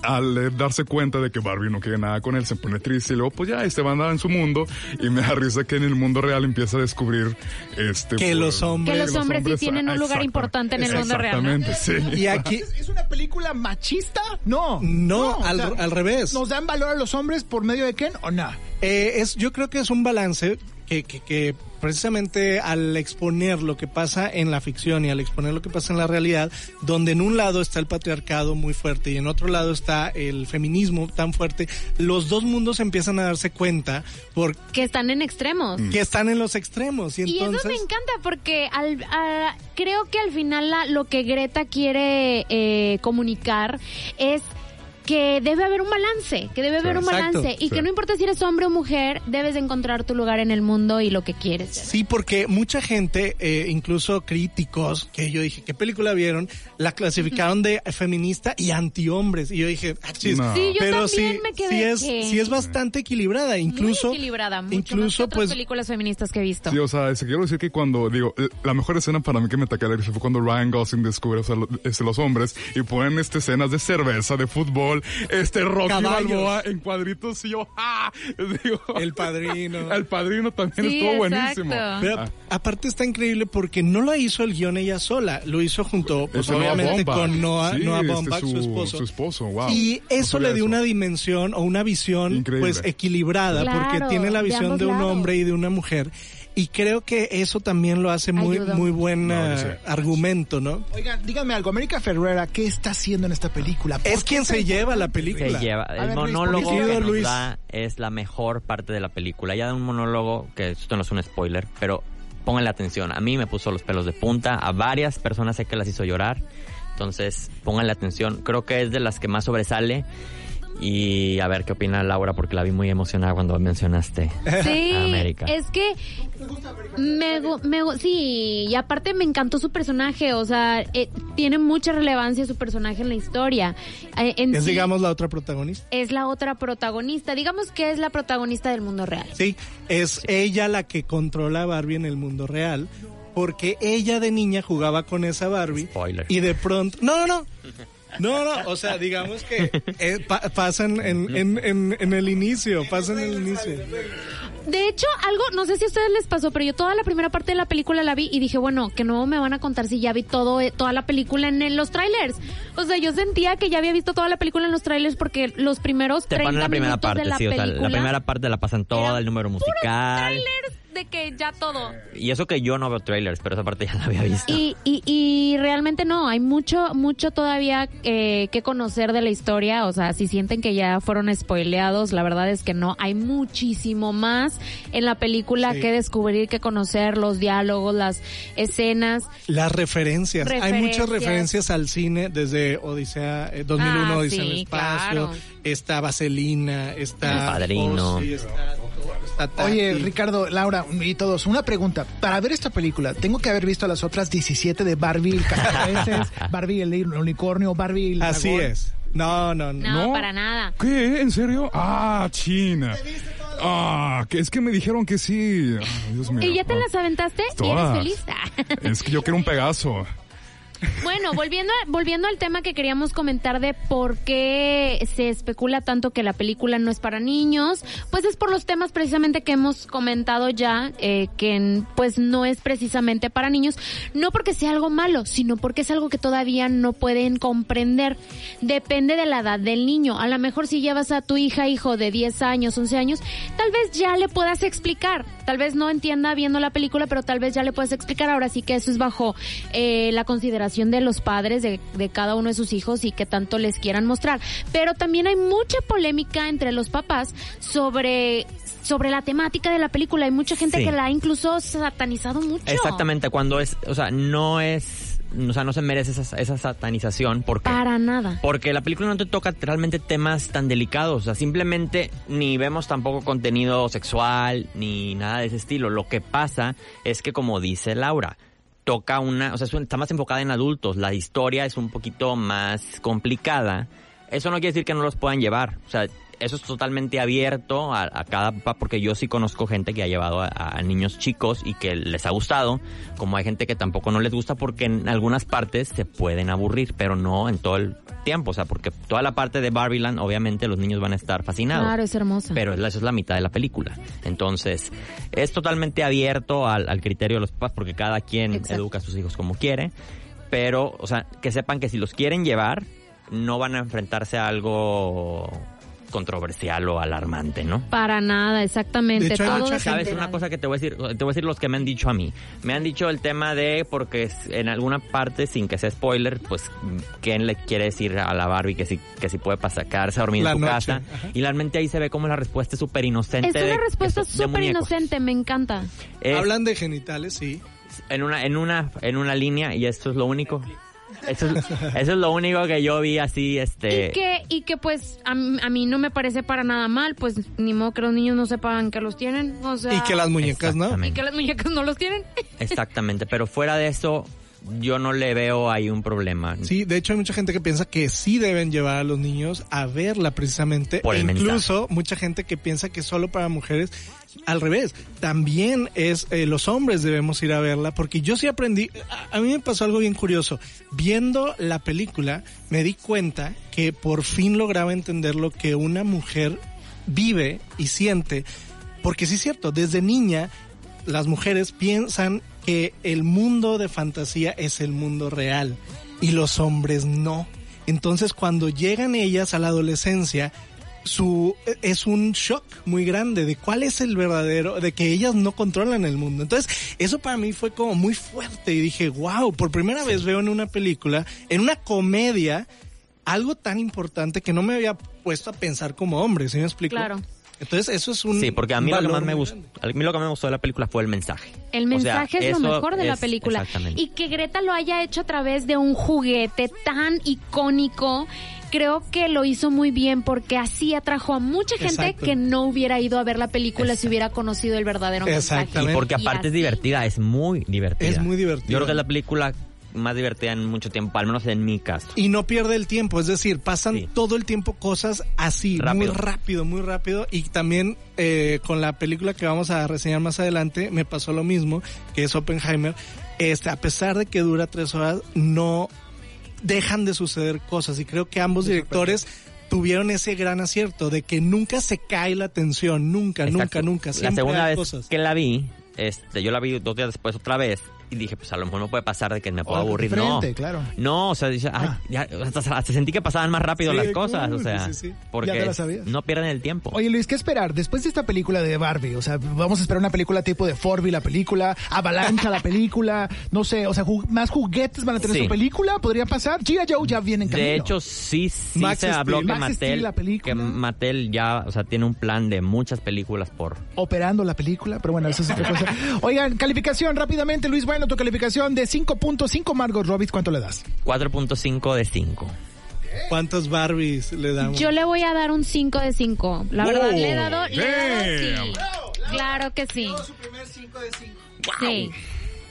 al eh, darse cuenta de que Barbie no quiere nada con él, se pone triste y luego pues ya, este va a andar en su mundo y me da risa que en el mundo real empieza a descubrir este Que pues, los hombres- Que los hombres sí tienen un lugar importante en el mundo real, ¿no? Exactamente, sí. Y aquí, ¿Es una película machista? No. No, o al- al revés. ¿Nos dan valor a los hombres por medio de Ken o no? Eh, es, yo creo que es un balance que, que, que precisamente al exponer lo que pasa en la ficción y al exponer lo que pasa en la realidad, donde en un lado está el patriarcado muy fuerte y en otro lado está el feminismo tan fuerte, los dos mundos empiezan a darse cuenta por Que están en extremos. que están en los extremos y Y entonces eso me encanta porque al, a- creo que al final la- lo que Greta quiere eh, comunicar es que debe haber un balance, que debe haber un exacto, balance y sí. que no importa si eres hombre o mujer, debes de encontrar tu lugar en el mundo y lo que quieres. Sí, porque mucha gente, eh, incluso críticos, que yo dije, ¿qué película vieron? La clasificaron de feminista y antihombres. Y yo dije, ah, chis. No. Sí, yo pero sí, me quedé sí es, que- sí es bastante equilibrada, incluso, Muy equilibrada, mucho incluso más que otras pues películas feministas que he visto. Sí, o sea, es que quiero decir que cuando, digo, eh, la mejor escena para mí que me ataqué fue cuando Ryan Gosling descubre, o sea, este, los hombres y ponen este, escenas de cerveza, de fútbol, este Rocky Caballos. Balboa en cuadritos y yo, ¡ah! Digo, El Padrino. El padrino también Sí, estuvo exacto. buenísimo. Pero Ah. aparte está increíble porque no lo hizo el guion ella sola, lo hizo junto, pues Este Noah obviamente con Noah, Sí, Noah este, su, esposo. Su esposo, wow. Y eso le dio una dimensión o una visión Increíble. pues equilibrada Claro, porque tiene la visión de un lados. hombre y de una mujer y creo que eso también lo hace muy Ayuda. muy buen No, sé. argumento, ¿no? Oigan, díganme algo, América Ferrera, ¿qué está haciendo en esta película? ¿Por Es quien se lleva la película. Se lleva. A El ver, Luis, monólogo ¿por qué? que nos Luis. da es la mejor parte de la película. Ya da un monólogo, que esto no es un spoiler, pero pónganle atención. A mí me puso los pelos de punta, a varias personas sé que las hizo llorar. Entonces, pónganle atención. Creo que es de las que más sobresale. Y a ver qué opina Laura, porque la vi muy emocionada cuando mencionaste Sí, a América. es que me, me sí, y aparte me encantó su personaje, o sea, eh, tiene mucha relevancia su personaje en la historia. Eh, en Es sí, digamos la otra protagonista. es la otra protagonista, digamos que es la protagonista del mundo real. Sí, es ella la que controla a Barbie en el mundo real. Porque ella de niña jugaba con esa Barbie. Spoiler. Y de pronto. No, no, no. No, no, o sea, digamos que eh, pa- pasan en, en, en, en el inicio, pasan en el inicio. De hecho, algo, no sé si a ustedes les pasó, pero yo toda la primera parte de la película la vi y dije, bueno, que no me van a contar si ya vi todo, eh, toda la película en, en los trailers. O sea, yo sentía que ya había visto toda la película en los trailers porque los primeros Te 30 ponen la primera minutos parte, de la sí, o sea, película. la primera parte la pasan toda, el número puros musical. trailers de que ya todo. Y eso que yo no veo trailers, pero esa parte ya la había visto. Y, y, y realmente no, hay mucho, mucho todavía eh, que conocer de la historia. O sea, si sienten que ya fueron spoileados, la verdad es que no. Hay muchísimo más en la película Sí. que descubrir, que conocer, los diálogos, las escenas. Las referencias. Hay muchas Referencias. al cine desde Odisea eh, 2001, Ah, Odisea en el sí, espacio. claro. Está Vaselina, está El Padrino. Está, está Oye, Ricardo, Laura y todos, una pregunta. Para ver esta película, ¿tengo que haber visto las otras 17 de Barbie, el Barbie, el unicornio, Barbie, el Así dragón? es. No, no, no. No, para nada. ¿Qué? ¿En serio? Ah, China. Ah, que es que me dijeron que sí. Ay, Dios mío. ¿Y ya te las aventaste? ¿Y eres feliz? Es que yo quiero un Pegaso. Bueno, volviendo, a- volviendo al tema que queríamos comentar de por qué se especula tanto que la película no es para niños, pues es por los temas precisamente que hemos comentado ya, eh, que pues no es precisamente para niños, no porque sea algo malo, sino porque es algo que todavía no pueden comprender. Depende de la edad del niño. A lo mejor si llevas a tu hija, hijo de 10 años, 11 años, tal vez ya le puedas explicar. Tal vez no entienda viendo la película, pero tal vez ya le puedas explicar. Ahora sí que eso es bajo eh, la consideración de los padres de, de cada uno de sus hijos y que tanto les quieran mostrar. Pero también hay mucha polémica entre los papás sobre sobre la temática de la película. Hay mucha gente Sí. que la ha incluso satanizado mucho. Exactamente, cuando es, o sea, no es, o sea, no se merece esa, esa satanización porque Para nada. porque la película no te toca realmente temas tan delicados, o sea, simplemente ni vemos tampoco contenido sexual ni nada de ese estilo. Lo que pasa es que como dice Laura, toca una, o sea, está más enfocada en adultos, la historia es un poquito más complicada. Eso no quiere decir que no los puedan llevar, o sea, eso es totalmente abierto a, a cada papá, porque yo sí conozco gente que ha llevado a, a niños chicos y que les ha gustado, como hay gente que tampoco no les gusta porque en algunas partes se pueden aburrir, pero no en todo el tiempo, o sea, porque toda la parte de Barbieland, obviamente los niños van a estar fascinados. Claro, es hermosa. Pero eso es la mitad de la película. Entonces, es totalmente abierto al, al criterio de los papás porque cada quien Exacto. educa a sus hijos como quiere. Pero, o sea, que sepan que si los quieren llevar, no van a enfrentarse a algo controversial o alarmante, ¿no? Para nada, exactamente. De hecho, hay Todo mucha ¿Sabes una cosa que te voy a decir? Te voy a decir los que me han dicho a mí. Me han dicho el tema de, porque en alguna parte, sin que sea spoiler, pues, ¿quién le quiere decir a la Barbie que si, que si puede pasar, quedarse a dormir La en su noche, casa? ajá. Y realmente ahí se ve como la respuesta es súper inocente. Es una respuesta de- súper inocente, me encanta. Es Hablan de genitales, sí. en una, en una, en una línea, y esto es lo único. Eso es, eso es lo único que yo vi así, este... Y que, y que pues a, mí- a mí no me parece para nada mal, pues ni modo que los niños no sepan que los tienen, o sea... Y que las muñecas, ¿no? y que las muñecas no los tienen. Exactamente, pero fuera de eso, yo no le veo ahí un problema. Sí, de hecho hay mucha gente que piensa que sí deben llevar a los niños a verla precisamente. Por el e incluso mucha gente que piensa que solo para mujeres. Al revés, también es eh, los hombres debemos ir a verla porque yo sí aprendí, a, a mí me pasó algo bien curioso. Viendo la película me di cuenta que por fin lograba entender lo que una mujer vive y siente. Porque sí es cierto, desde niña las mujeres piensan que el mundo de fantasía es el mundo real y los hombres no. Entonces cuando llegan ellas a la adolescencia, su es un shock muy grande de cuál es el verdadero, de que ellas no controlan el mundo. Entonces, eso para mí fue como muy fuerte y dije, wow, por primera vez veo en una película, en una comedia, algo tan importante que no me había puesto a pensar como hombre, ¿sí me explico? Claro. Entonces, eso es un Sí, porque a mí lo que más me gustó, a mí lo que me gustó de la película fue el mensaje. El O sea, mensaje es lo mejor de la película. exactamente. Y que Greta lo haya hecho a través de un juguete tan icónico, creo que lo hizo muy bien porque así atrajo a mucha gente Exacto. que no hubiera ido a ver la película si hubiera conocido el verdadero mensaje. Exactamente. Y porque aparte es así. divertida, es muy divertida. Es muy divertida. Yo creo que es la película más divertida en mucho tiempo, al menos en mi caso. Y no pierde el tiempo, es decir, pasan Sí. todo el tiempo cosas así, Rápido. muy rápido, muy rápido. Y también eh, con la película que vamos a reseñar más adelante, me pasó lo mismo, que es Oppenheimer. Este, a pesar de que dura tres horas, no dejan de suceder cosas. Y creo que ambos directores tuvieron ese gran acierto de que nunca se cae la tensión, nunca, nunca, Exacto. nunca. La Siempre segunda vez cosas. que la vi, este, yo la vi dos días después otra vez dije, pues a lo mejor no puede pasar de que me pueda algo aburrir. no, claro. No, o sea, ay, Ah. ya, hasta, hasta sentí que pasaban más rápido Sí, las cosas, cool, o sea, sí, sí, sí. porque Ya no pierden el tiempo. Oye Luis, ¿qué esperar? Después de esta película de Barbie, o sea, vamos a esperar una película tipo de Forby la película, Avalancha la película, no sé, o sea, ju- más juguetes van a tener su película, podría pasar. G.I. Joe ya viene en camino. De hecho, sí, sí Max se Steel. habló que Max Mattel, la película. que Mattel ya, o sea, tiene un plan de muchas películas por operando la película, pero bueno, eso es otra cosa. Oigan, calificación rápidamente, Luis, bueno, tu calificación de 5.5 Margot Robbie, ¿cuánto le das? 4.5 de 5. ¿Cuántos Barbies le damos? Yo le voy a dar un 5 de 5. La verdad, le he dado, le he dado sí. Claro que sí. Sí.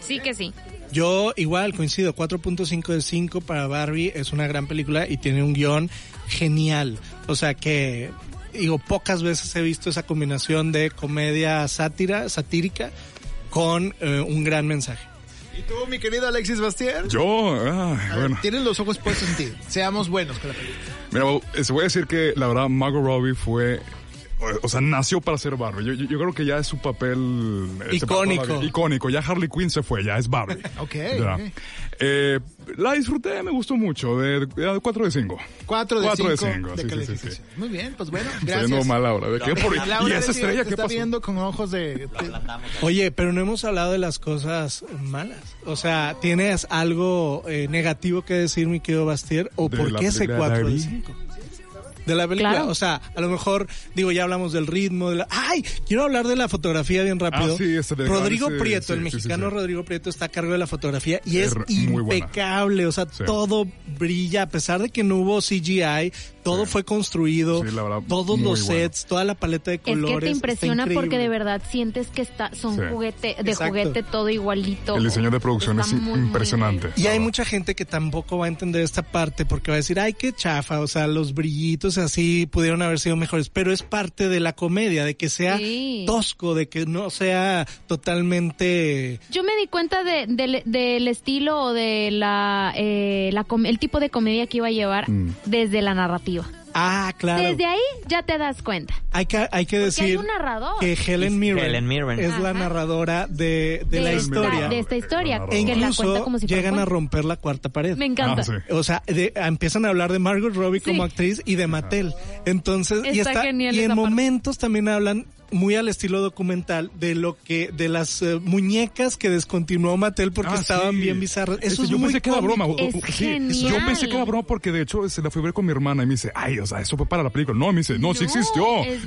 Sí que sí. Yo igual coincido, 4.5 de 5 para Barbie es una gran película y tiene un guion genial. O sea que, digo, pocas veces he visto esa combinación de comedia sátira, satírica con eh, un gran mensaje. ¿Y tú, mi querido Alexis Bastier? Yo, ay, bueno. Tienes los ojos puestos en ti. Seamos buenos con la película. Mira, les voy a decir que la verdad Margot Robbie fue, o- sea, nació para ser Barbie. Yo, yo- yo creo que ya es su papel eh, Icónico. Icónico. Ya Harley Quinn se fue, ya es Barbie. Ok, Ya. ok. Eh, la disfruté, me gustó mucho. De, de 4 de 5. 4 de 5 Cuatro de de, cinco, sí, sí, sí, calificación. sí. Muy bien, pues bueno, Estoy gracias. viendo mal ahora. ¿De qué? Por- Laura ¿Y esa estrella qué está pasó? viendo con ojos de... Oye, pero no hemos hablado de las cosas malas. O sea, ¿tienes algo eh, negativo que decir, mi querido Bastier? ¿O De por qué ese película 4 de Barbie. 5? De la película, Claro. o sea, a lo mejor, digo, ya hablamos del ritmo, de la... ¡Ay! Quiero hablar de la fotografía bien rápido. Ah, sí, de- Rodrigo ese- Prieto, sí, el mexicano sí. Rodrigo Prieto está a cargo de la fotografía y es Es impecable, o sea, Sí. todo brilla, a pesar de que no hubo CGI, todo Sí. fue construido, Sí, la verdad, todos los bueno. sets, toda la paleta de Es colores. que te impresiona porque de verdad sientes que está, son Sí. juguete, de Exacto. juguete todo igualito. El diseño de producción Está es muy, muy impresionante. Y hay mucha gente que tampoco va a entender esta parte porque va a decir, ay, qué chafa, o sea, los brillitos así pudieron haber sido mejores, pero es parte de la comedia, de que sea Sí. tosco, de que no sea totalmente... Yo me di cuenta de, del- del estilo o de la, eh, la com- el tipo de comedia que iba a llevar Mm. desde la narrativa. Ah, claro. Desde ahí ya te das cuenta. Hay que, hay que decir hay un narrador. que Helen Mirren, Helen Mirren. es la narradora de, de la esta- historia. de esta historia. E que la incluso como si llegan a romper la cuarta pared. Me encanta. Ah, sí. O sea, de- empiezan a hablar de Margot Robbie Sí. como actriz y de Mattel. Entonces, y Está y en parte. momentos también hablan muy al estilo documental de lo que de las eh, muñecas que descontinuó Mattel porque Ah, estaban sí. bien bizarras. Eso Este, es yo muy pensé que era broma. Es sí, genial. yo pensé que era broma porque de hecho se la fui a ver con mi hermana y me dice, ay, o sea, eso fue para la película. No, me dice, no, sí existió.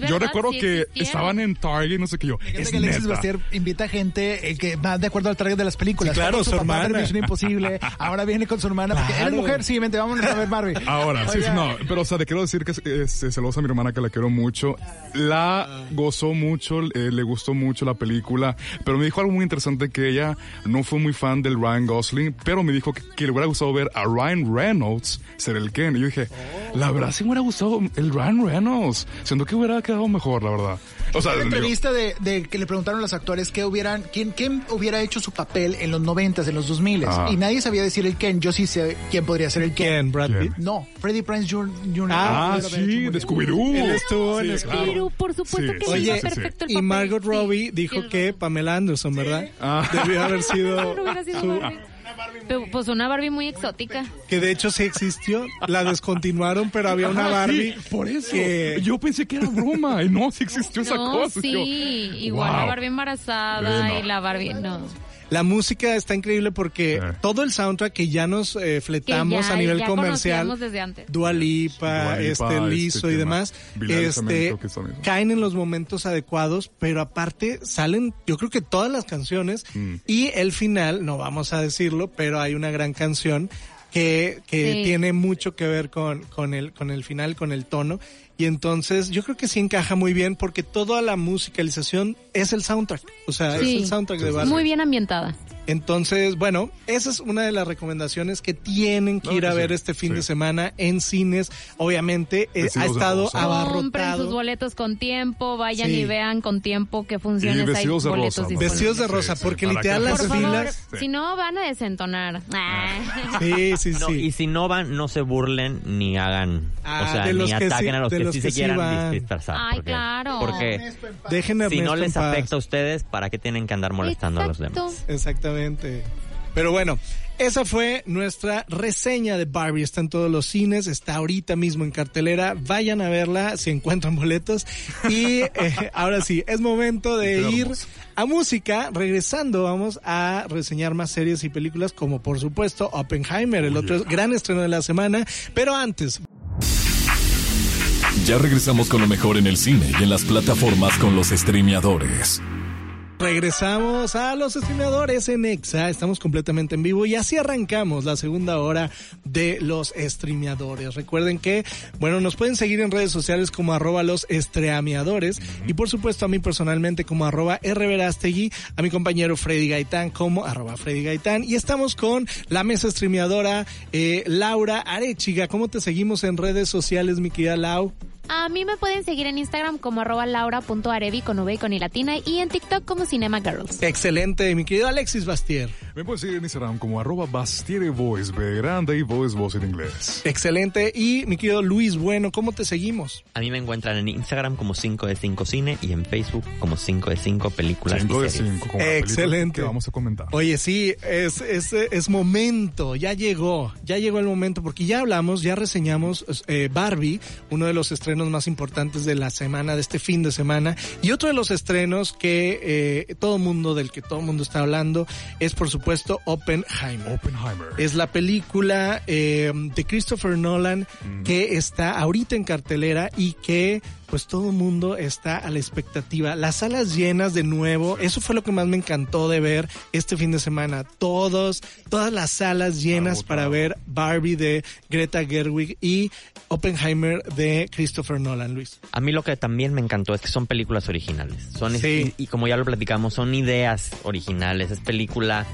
yo recuerdo sí que estaban en Target, no sé qué yo. Fíjate Es que Alexis neta. Bastier invita gente eh, que va de acuerdo al target de las películas. Sí, claro, su papá a ver hermana. Misión Imposible. Ahora viene con su hermana. Porque Claro. eres mujer, sí, vente, vámonos a ver Barbie. Ahora, sí, no, pero o sea, te quiero decir que es, es- es celosa mi hermana, que la quiero mucho. La gozó mucho, eh, le gustó mucho la película, pero me dijo algo muy interesante que ella no fue muy fan del Ryan Gosling, pero me dijo que, le hubiera gustado ver a Ryan Reynolds ser el Ken. Y yo dije, la verdad sí me hubiera gustado el Ryan Reynolds. Siento que hubiera quedado mejor, la verdad. O sea, Una digo, entrevista de, de que le preguntaron a los actores qué hubieran, quién, quién hubiera hecho su papel en los noventas, en los 2000 Ah. y nadie sabía decir el Ken. Yo sí sé quién podría ser el Ken. ¿Quién? Brad. Pitt. No, Freddie Prinze Jr. Ah, muy sí, de Scooby-Doo. Él estuvo en Sí, Scooby-Doo. claro. Por supuesto Sí, que sí, Oye, hizo perfecto el Y papel. Margot Sí, Robbie dijo que. Pamela Anderson, ¿verdad? Ah. Debió haber sido No hubiera sido su- Barbie. Pues una Barbie muy exótica. que de hecho sí existió, la descontinuaron, pero había una Ajá, Barbie sí, por eso. que Yo pensé que era broma y no, sí existió esa cosa. sí, Yo, igual la. Barbie embarazada Bueno. y la Barbie, no. La música está increíble porque todo el soundtrack que ya nos eh, fletamos ya, a nivel ya comercial, desde antes. Dua Lipa, Dua Lipa, este este, Liso y ¿qué demás, este caen en los momentos adecuados, pero aparte salen, yo creo que todas las canciones Mm. y el final, no vamos a decirlo, pero hay una gran canción que, que Sí. tiene mucho que ver con, con el, con el final, con el tono. Y entonces yo creo que sí encaja muy bien porque toda la musicalización es el soundtrack. O sea, Sí. es el soundtrack de Barbie. Muy bien ambientada. Entonces, bueno, esa es una de las recomendaciones que tienen que No, ir a que ver sí, este fin sí. de semana en cines. Obviamente eh, ha estado rosa. Compren sus abarrotado. boletos con tiempo, vayan Sí. y vean con tiempo qué funciones Y hay vestidos de boletos rosa. Vestidos de rosa, Sí, sí, porque literal que- las Por favor, filas. Sí. si no van a desentonar. Ah. Sí, sí, No, y sí. si no van, no se burlen ni hagan, Ah, o sea, de los ni que ataquen sí- a los que los sí que se sí quieran van. disfrazar. Ay, porque, claro. Porque Dejen a si no les afecta a ustedes, ¿para qué tienen que andar molestando a los demás? Exactamente. Pero bueno, esa fue nuestra reseña de Barbie. Está en todos los cines, está ahorita mismo en cartelera. Vayan a verla si encuentran boletos. Y eh, ahora sí, es momento de ir a música. Regresando, vamos a reseñar más series y películas, como por supuesto Oppenheimer, el otro gran estreno de la semana. Pero antes, Ya regresamos con lo mejor en el cine y en las plataformas con los streameadores. Regresamos a los streameadores en Exa, estamos completamente en vivo y así arrancamos la segunda hora de los streameadores. Recuerden que, bueno, nos pueden seguir en redes sociales como arroba los estreameadores y por supuesto a mí personalmente como arroba rverastegui, a mi compañero Freddy Gaitán como arroba Freddy Gaitán y estamos con la mesa streameadora eh, Laura Arechiga. ¿Cómo te seguimos en redes sociales, mi querida Lau? A mí me pueden seguir en Instagram como arroba laura.arevi con V y con I latina y en TikTok como Cinema Girls. Excelente, mi querido Alexis Bastier. Me puedes seguir en Instagram como arroba Bastiere Voice, B grande y Voice, voz en inglés. Excelente. Y mi querido Luis Bueno, ¿cómo te seguimos? A mí me encuentran en Instagram como 5 de 5 Cine y en Facebook como 5 de 5 Películas 5 y de series. 5, como la película Excelente. que vamos a comentar. Oye, sí, es, es, es momento, ya llegó, ya llegó el momento, porque ya hablamos, ya reseñamos eh, Barbie, uno de los estrenos más importantes de la semana, de este fin de semana, y otro de los estrenos que eh, todo mundo, del que todo mundo está hablando, es por supuesto Oppenheimer. Oppenheimer. Es la película eh, de Christopher Nolan Mm. que está ahorita en cartelera y que pues todo el mundo está a la expectativa. Las salas llenas de nuevo, eso fue lo que más me encantó de ver este fin de semana. Todos, todas las salas llenas para ver Barbie de Greta Gerwig y Oppenheimer de Christopher Nolan, Luis. A mí lo que también me encantó es que son películas originales. Son Sí. y, y como ya lo platicamos, son ideas originales. Es película.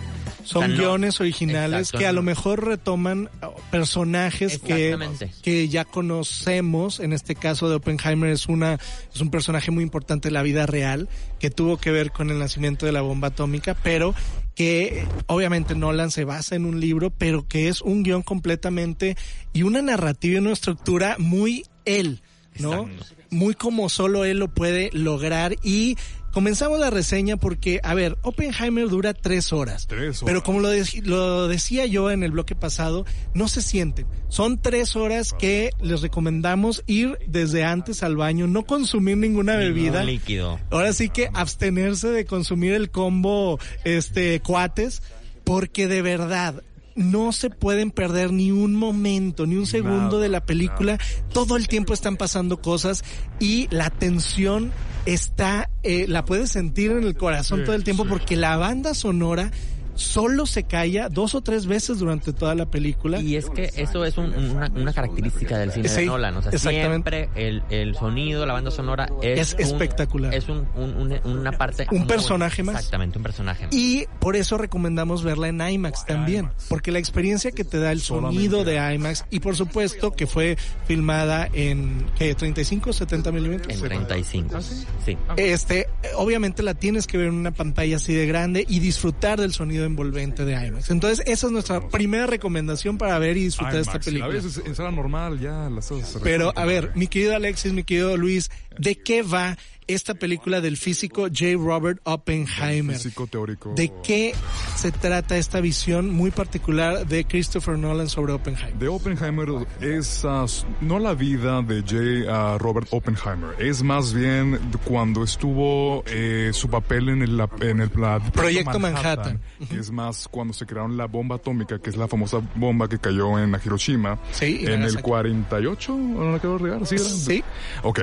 Son o sea, no- guiones originales Exacto, que a no. lo mejor retoman oh, personajes que, que ya conocemos. En este caso de Oppenheimer es una es un personaje muy importante de la vida real que tuvo que ver con el nacimiento de la bomba atómica, pero que obviamente Nolan se basa en un libro, pero que es un guion completamente y una narrativa y una estructura muy él, ¿no? Exacto. Muy como solo él lo puede lograr y comenzamos la reseña porque, a ver, Oppenheimer dura tres horas. Tres horas. Pero como lo, de- lo decía yo en el bloque pasado, no se sienten. Son tres horas que les recomendamos ir desde antes al baño, no consumir ninguna bebida. Líquido. Ahora sí que abstenerse de consumir el combo este cuates porque de verdad no se pueden perder ni un momento, ni un segundo de la película. Todo el tiempo están pasando cosas y la tensión está, eh, la puedes sentir en el corazón todo el tiempo porque la banda sonora solo se calla dos o tres veces durante toda la película. Y es que eso es un- una, una característica del cine Sí, de Nolan. O sea, exactamente. siempre el, el sonido, la banda sonora es, Es un- espectacular. Es un, un- un- una parte. Un muy- personaje más. Exactamente, un personaje más. Y por eso recomendamos verla en IMAX también, porque la experiencia que te da el sonido de IMAX y por supuesto que fue filmada en ¿qué, 35 o 70 milímetros. En 35. Sí. Este, eh, obviamente la tienes que ver en una pantalla así de grande y disfrutar del sonido envolvente de IMAX. Entonces esa es nuestra primera recomendación para ver y disfrutar IMAX, esta A película. veces en sala normal ya las cosas se Pero a ver, mi querido Alexis, mi querido Luis, ¿de qué va esta película del físico J. Robert Oppenheimer? Físico teórico. ¿De qué se trata esta visión muy particular de Christopher Nolan sobre Oppenheimer? De Oppenheimer es ah, no la vida de J. ah, Robert Oppenheimer, es más bien cuando estuvo eh, su papel en el, en el Proyecto Manhattan. es más cuando se crearon la bomba atómica, que es la famosa bomba que cayó en Hiroshima Sí, en el Nagasaki. 48, ¿no la quiero regar? ¿Sí? era? Sí. Ok.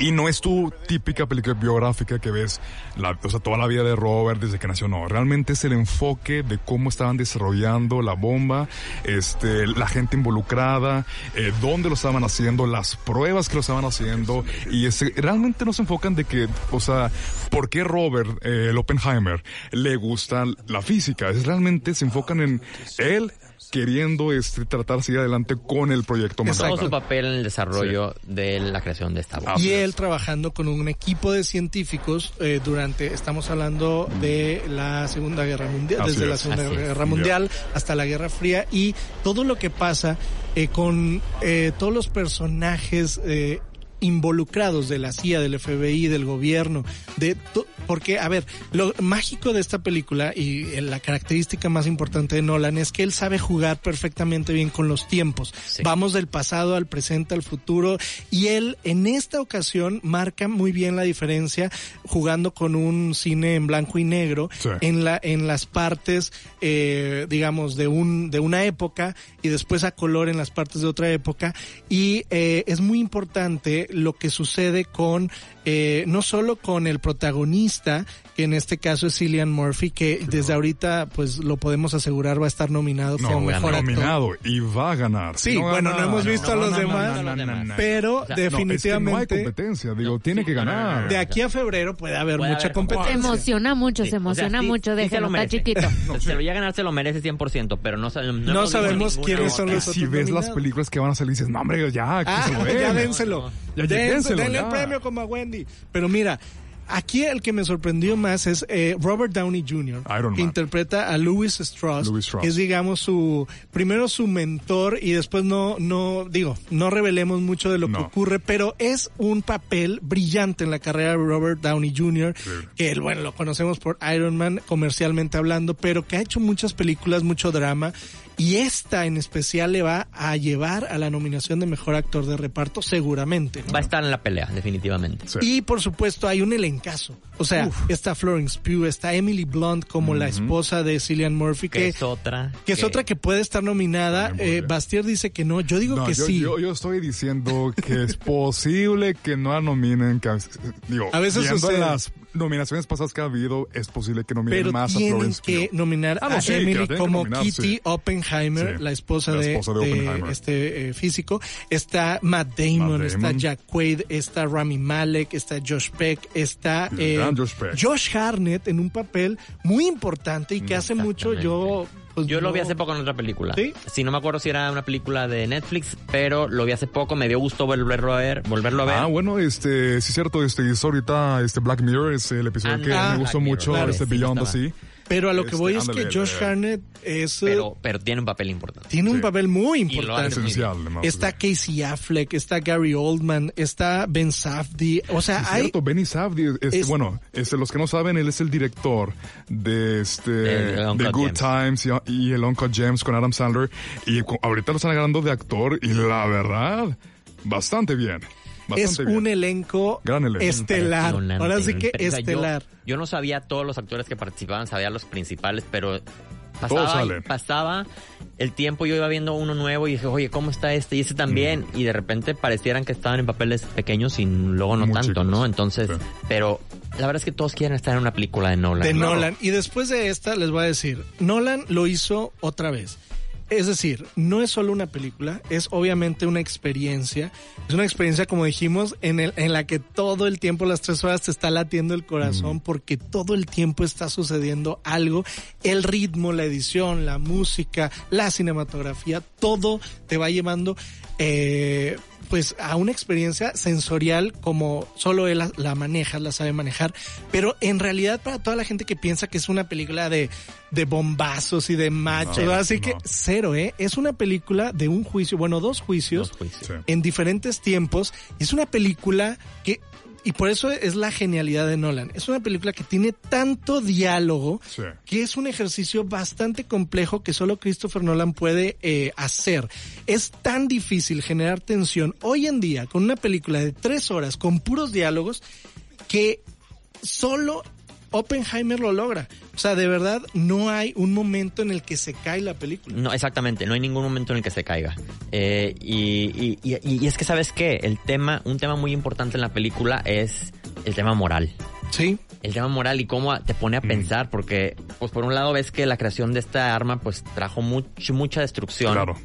Y no es tu típica película biográfica que ves la, o sea, toda la vida de Robert desde que nació, no. Realmente es el enfoque de cómo estaban desarrollando la bomba, este, la gente involucrada, eh, dónde lo estaban haciendo, las pruebas que lo estaban haciendo. Y realmente no se enfocan de que, o sea, ¿por qué Robert, eh, el Oppenheimer, le gusta la física? Es realmente se enfocan en él queriendo este, tratar de seguir adelante con el proyecto Todo Manhattan. su papel en el desarrollo de la creación de esta bomba. Y él trabajando con un equipo de científicos eh, durante, estamos hablando de la Segunda Guerra Mundial, Así desde la. Segunda Así es. Guerra Mundial hasta la Guerra Fría y todo lo que pasa eh, con eh, todos los personajes eh, involucrados de la CIA, del FBI, del gobierno, de porque a ver, lo mágico de esta película y eh, la característica más importante de Nolan es que él sabe jugar perfectamente bien con los tiempos. Sí. Vamos del pasado al presente, al futuro y él en esta ocasión marca muy bien la diferencia jugando con un cine en blanco y negro Sí. en la en las partes eh, digamos de un de una época y después a color en las partes de otra época y eh, es muy importante lo que sucede con eh, no solo con el protagonista que en este caso es Cillian Murphy que desde ahorita pues lo podemos asegurar va a estar nominado No, como mejor actor. Nominado y va a ganar. Sí, bueno, gana- no hemos visto a los demás, pero No, es que no hay definitivamente competencia, digo, tiene que ganar. de aquí a febrero puede haber Puede mucha haber Se competencia. emociona mucho, Sí, se o sea, emociona mucho, sí se déjalo, lo está chiquito. Se lo voy a ganar, se lo merece 100%, pero no, sabemos- quiénes son los si ves las películas que van a salir, dices, no, hombre, ya, que Ah, se lo den. ya dénselo. Ya, denle el premio como a Wendy. Pero mira, aquí el que me sorprendió más es eh, Robert Downey Jr., Iron que Man. interpreta a Louis Strauss, Louis Strauss. que es digamos su primero su mentor y después no no digo, no revelemos mucho de lo que ocurre, pero es un papel brillante en la carrera de Robert Downey Jr., que él, bueno, lo conocemos por Iron Man comercialmente hablando, pero que ha hecho muchas películas, mucho drama y esta en especial le va a llevar a la nominación de mejor actor de reparto seguramente. ¿no? Va a estar en la pelea, definitivamente. Sí. Y por supuesto hay un elencazo. O sea, está Florence Pugh, está Emily Blunt como la esposa de Cillian Murphy, Que que, es otra. que es otra que puede estar nominada. Eh, Bastier dice que no, yo digo No, que yo, sí. yo, yo estoy diciendo que es posible que no la nominen. que- digo, A veces sucede. las nominaciones pasadas que ha habido, es posible que nominen pero más a Florence que Pugh. nominar Ah, a sí, que la Emily tienen que como nominar, Kitty sí. Oppenheimer, Sí, la esposa, la de, esposa de de Oppenheimer. este eh, físico. Está Matt Damon, Matt está. Jack Quaid, está Rami Malek, está Josh Peck, está eh, Josh Peck. Josh Harnett en un papel muy importante y que hace mucho yo... pues, Yo lo vi hace poco en otra película. ¿Sí? Sí, no me acuerdo si era una película de Netflix, pero lo vi hace poco, me dio gusto volverlo a ver, volverlo a ver. Ah, bueno, este, sí es cierto, este, hizo ahorita este Black Mirror, es el episodio que Ah, me gustó Black mucho, Mirror, este sí, Beyond estaba. así. Pero a lo que Este, voy es ándale, que Josh Harnett es, eh, Pero, pero tiene un papel importante. tiene un papel muy importante. Esencial, además. Está Casey Affleck, está Gary Oldman, está Ben Safdie, o sea, Es hay cierto, Benny Safdie, este, Es- bueno, este, los que no saben, él es el director de este De- Good. Times y, y el Uncle James con Adam Sandler y cu- ahorita lo están agarrando de actor y la verdad, bastante bien. Bastante es bien. un elenco Gran elenco. estelar. Ahora sí que O sea, yo- estelar. Yo, no sabía todos los actores que participaban, sabía los principales, pero Todos pasaba, salen. pasaba el tiempo, yo iba viendo uno nuevo y dije, oye, ¿cómo está este? Y ese también. Y de repente parecieran que estaban en papeles pequeños y luego no Muy tanto, chicos. ¿no? Entonces, Sí. pero la verdad es que todos quieren estar en una película de Nolan. de ¿no? Nolan. Y después de esta, les voy a decir, Nolan lo hizo otra vez. Es decir, no es solo una película, es obviamente una experiencia. Es una experiencia, como dijimos, en, el, en la que todo el tiempo, las tres horas, te está latiendo el corazón porque todo el tiempo está sucediendo algo. El ritmo, la edición, la música, la cinematografía, todo te va llevando eh, pues a una experiencia sensorial como solo él la, la maneja, la sabe manejar, pero en realidad para toda la gente que piensa que es una película de, de bombazos y de machos, No, así no. que cero, ¿eh? Es una película de un juicio, bueno, dos juicios Dos juicios. Sí. en diferentes tiempos. Es una película que, y por eso es la genialidad de Nolan, es una película que tiene tanto diálogo Sí. que es un ejercicio bastante complejo que solo Christopher Nolan puede eh, hacer. Es tan difícil generar tensión hoy en día con una película de tres horas con puros diálogos que solo Oppenheimer lo logra. O sea, de verdad no hay un momento en el que se cae la película. No, exactamente, no hay ningún momento en el que se caiga. Eh, y, y- y- y es que, ¿sabes qué? El tema, un tema muy importante en la película es el tema moral. Sí. El tema moral y cómo te pone a pensar, porque, pues por un lado ves que la creación de esta arma, pues trajo much- mucha destrucción. Claro.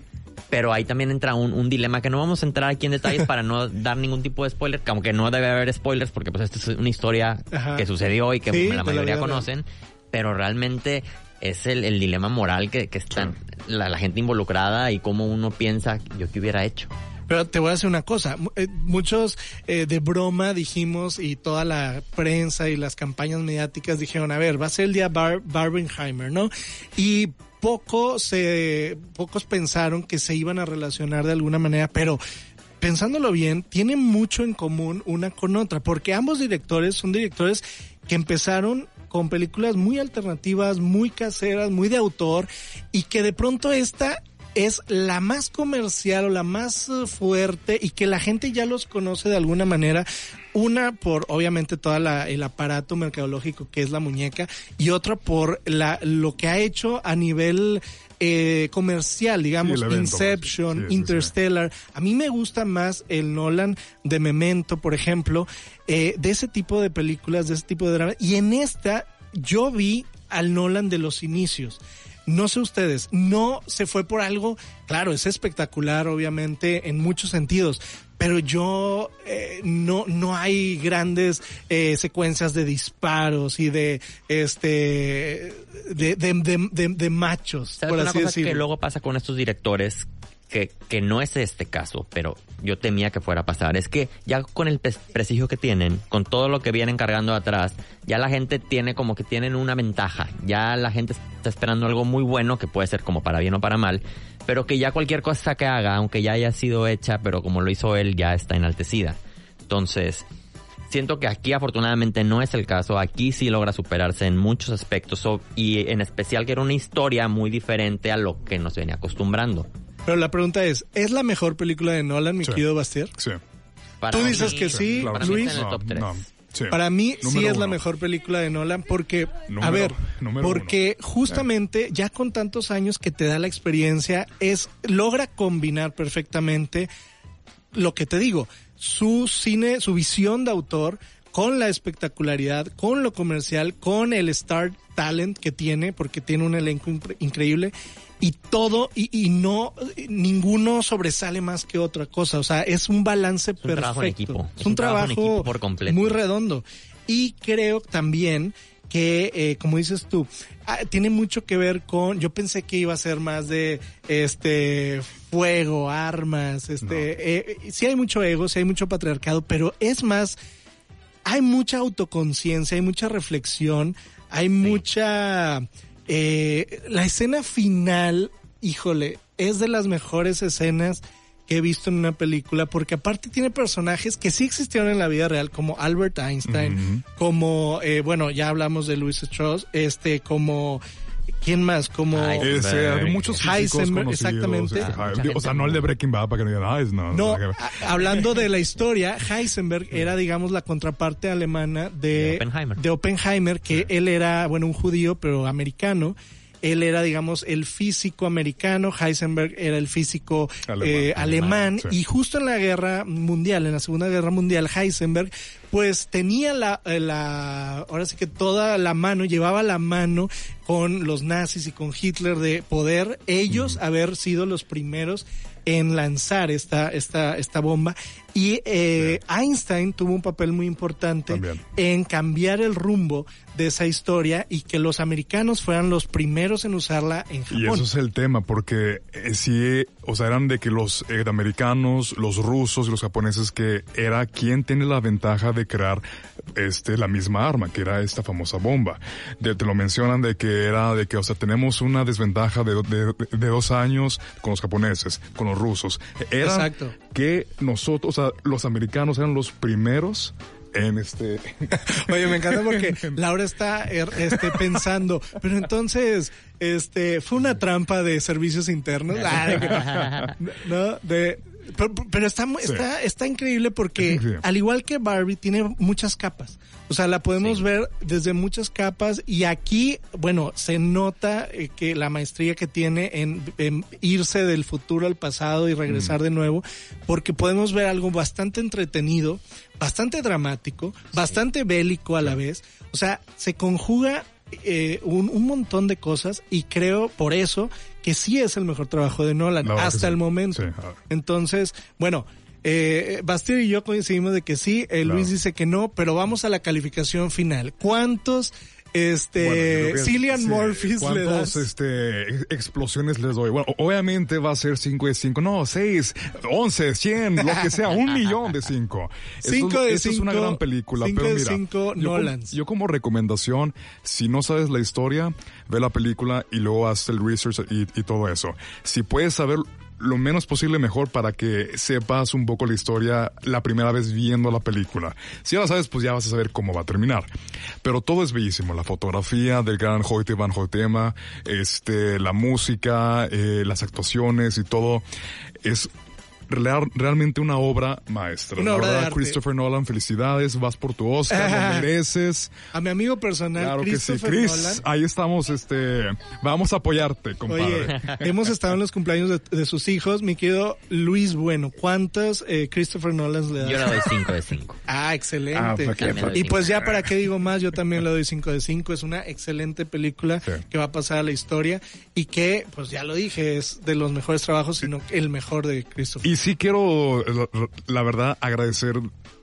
Pero ahí también entra un, un dilema que no vamos a entrar aquí en detalles para no dar ningún tipo de spoiler, que aunque no debe haber spoilers, porque pues esta es una historia Ajá. que sucedió y que Sí, la mayoría conocen, pero realmente es el, el dilema moral que, que está la, la gente involucrada y cómo uno piensa, yo qué hubiera hecho. Pero te voy a decir una cosa, eh, muchos eh, de broma dijimos y toda la prensa y las campañas mediáticas dijeron, a ver, va a ser el día Bar Barbenheimer, ¿no? Y poco se, pocos pensaron que se iban a relacionar de alguna manera, pero pensándolo bien, tienen mucho en común una con otra, porque ambos directores son directores que empezaron con películas muy alternativas, muy caseras, muy de autor, y que de pronto esta es la más comercial o la más eh, fuerte y que la gente ya los conoce de alguna manera. Una por obviamente todo el aparato mercadológico que es la muñeca y otra por la, lo que ha hecho a nivel eh, comercial, digamos, Sí, Inception, sí, sí, sí. Interstellar. A mí me gusta más el Nolan de Memento, por ejemplo, eh, de ese tipo de películas, de ese tipo de drama. Y en esta yo vi al Nolan de los inicios. No sé ustedes, no se fue por algo, claro, es espectacular obviamente en muchos sentidos, pero yo eh, no no hay grandes eh, secuencias de disparos y de este de de, de, de- machos, ¿Sabes por una así cosa decirlo. que luego pasa con estos directores? Que, no es este caso, pero yo temía que fuera a pasar. Es que ya con el pres- prestigio que tienen, con todo lo que vienen cargando atrás, ya la gente tiene como que tienen una ventaja. Ya la gente está esperando algo muy bueno, que puede ser como para bien o para mal, pero que ya cualquier cosa que haga, aunque ya haya sido hecha, pero como lo hizo él, ya está enaltecida. Entonces, siento que aquí afortunadamente no es el caso. Aquí sí logra superarse en muchos aspectos y en especial que era una historia muy diferente a lo que nos venía acostumbrando. Pero la pregunta es, ¿es la mejor película de Nolan, mi Sí. querido Bastier? Sí. Para Tú dices mí- que sí, claro. para mí Luis. está en el top 3. No, sí. Para mí sí es la mejor película de Nolan porque, a ver, porque justamente ya con tantos años que te da la experiencia, es, logra combinar perfectamente lo que te digo, su cine, su visión de autor con la espectacularidad, con lo comercial, con el star talent que tiene, porque tiene un elenco impre- increíble y todo y, y no ninguno sobresale más que otra cosa, o sea, es un balance un perfecto. trabajo en equipo. Es un trabajo, en equipo por completo. muy redondo. Y creo también que, eh, como dices tú, ah, tiene mucho que ver con, yo pensé que iba a ser más de, este, fuego, armas, este, eh, sí hay mucho ego, sí hay mucho patriarcado, pero es más hay mucha autoconciencia, hay mucha reflexión, hay mucha... eh, la escena final, híjole, es de las mejores escenas que he visto en una película, porque aparte tiene personajes que sí existieron en la vida real, como Albert Einstein, como, eh, bueno, ya hablamos de Louis Strauss, este, como, ¿quién más? Como... Heisenberg. Muchos Heisenberg, exactamente. este, o sea, no el de Breaking Bad para que no digan, ah, es no. No, hablando de la historia, Heisenberg era, digamos, la contraparte alemana de, De Oppenheimer. de Oppenheimer, que él era, bueno, un judío, pero americano. Él era, digamos, el físico americano, Heisenberg era el físico Alemán. eh, alemán, Sí. y justo en la guerra mundial, en la Segunda Guerra Mundial, Heisenberg, pues tenía la, eh, la, ahora sí que toda la mano, llevaba la mano con los nazis y con Hitler de poder ellos haber sido los primeros en lanzar esta, esta, esta bomba. Y eh, Einstein tuvo un papel muy importante También. en cambiar el rumbo de esa historia y que los americanos fueran los primeros en usarla en Japón. Y eso es el tema, porque eh, sí, o sea, eran de que los eh, americanos, los rusos y los japoneses, que era quien tiene la ventaja de crear este la misma arma, que era esta famosa bomba. De- te lo mencionan de que era de que, o sea, tenemos una desventaja de, de- de dos años con los japoneses, con los rusos. Era Exacto. que nosotros, o sea, los americanos eran los primeros en este... Oye, me encanta porque Laura está er, este, pensando, pero entonces, este, fue una trampa de servicios internos. Ah, de que- no, de, pero, pero está, Sí. está, está increíble porque, Es al igual que Barbie, tiene muchas capas. O sea, la podemos Sí. ver desde muchas capas y aquí, bueno, se nota eh, que la maestría que tiene en, en irse del futuro al pasado y regresar Mm. de nuevo, porque podemos ver algo bastante entretenido, bastante dramático, bastante bélico a la vez. O sea, se conjuga eh, un, un montón de cosas y creo por eso que sí es el mejor trabajo de Nolan hasta sí. el momento. Sí, a ver. Entonces, bueno, eh, Bastier y yo coincidimos de que sí, eh, Luis dice que no, pero vamos a la calificación final. ¿Cuántos este Bueno, Cillian sí, Murphys le ¿Cuántos das? este, ex- explosiones les doy? Bueno, obviamente va a ser 5 de 5, no, 6, 11, 100, lo que sea, un millón de 5. Cinco de es una gran película, cinco pero de mira, cinco yo, Nolans. yo como recomendación, si no sabes la historia, ve la película y luego haz el research y, y todo eso. Si puedes saber lo menos posible mejor para que sepas un poco la historia la primera vez viendo la película. Si ya la sabes, pues ya vas a saber cómo va a terminar. Pero todo es bellísimo. La fotografía del gran Hoyte Van Hoytema, este, la música, eh, las actuaciones y todo. Es real- realmente una obra maestra. Una La obra de verdad, arte. Christopher Nolan, felicidades, vas por tu Oscar, lo mereces. A mi amigo personal, Claro que sí, Chris. Nolan. Ahí estamos, este, vamos a apoyarte, compadre. Oye, hemos estado en los cumpleaños de, de sus hijos. Mi querido Luis Bueno, ¿cuántos eh, Christopher Nolan le das? Yo le doy 5 de 5. Ah, excelente. Ah, doy y pues ya para qué digo más, yo también le doy 5 de 5. Es una excelente película Sí. que va a pasar a la historia y que, pues ya lo dije, es de los mejores trabajos, sino el mejor de Christopher. Y sí quiero, la, la verdad, agradecer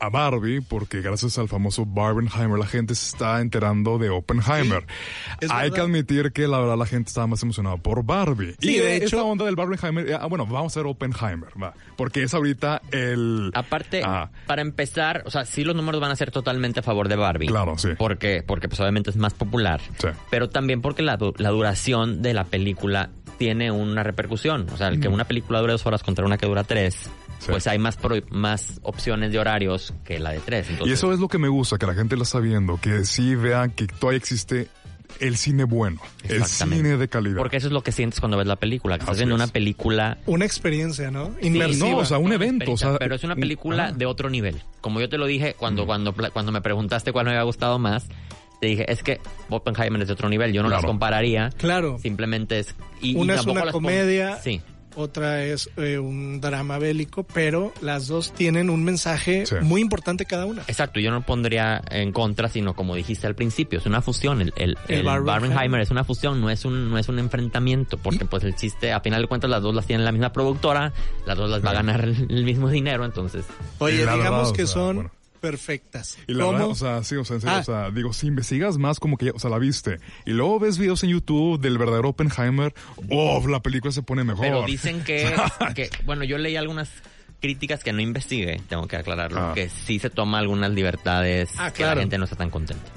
a Barbie, porque gracias al famoso Barbenheimer la gente se está enterando de Oppenheimer. Hay verdad. que admitir que la verdad la gente estaba más emocionada por Barbie. Sí, y de hecho- esta onda del Barbenheimer, ah, bueno, vamos a ver Oppenheimer, va. Porque es ahorita el... Aparte, Ah. para empezar, o sea, sí los números van a ser totalmente a favor de Barbie. Claro, sí. Porque, porque pues obviamente es más popular. Sí. Pero también porque la, du- la duración de la película tiene una repercusión. O sea, el que una película dure dos horas contra una que dura tres, Sí. pues hay más pro- más opciones de horarios que la de tres. Y eso es lo que me gusta, que la gente lo está viendo, que sí vean que todavía existe el cine bueno, el cine de calidad. Porque eso es lo que sientes cuando ves la película, que estás viendo es. una película Una experiencia, ¿no? Inmersiva. no, o sea, un evento, o sea, pero es una un- película ah. de otro nivel. Como yo te lo dije cuando, cuando, pla- cuando me preguntaste cuál me había gustado más, te dije, es que Oppenheimer es de otro nivel, yo no las Claro. compararía. Claro. Simplemente es... Y, y Una es tampoco una las comedia. Sí. Otra es eh, un drama bélico, pero las dos tienen un mensaje Sí. muy importante cada una. Exacto, yo no pondría en contra, sino como dijiste al principio, es una fusión. El, el, El el Barbenheimer. Es una fusión, no es un, no es un enfrentamiento, porque pues el chiste, a final de cuentas, las dos las tienen la misma productora, las dos las va a ganar el, mismo dinero, entonces... Oye, Y digamos verdad, que o sea, son bueno. Perfectas. Y la ¿Cómo? verdad, o sea, sí, o sea, en serio, Ah. o sea, digo, si investigas más como que ya, o sea, la viste, y luego ves videos en YouTube del verdadero Oppenheimer, oh, la película se pone mejor. Pero dicen que, que, bueno, yo leí algunas críticas que no investigue, tengo que aclararlo, Ah. que sí se toma algunas libertades Ah, que claro. la gente no está tan contenta.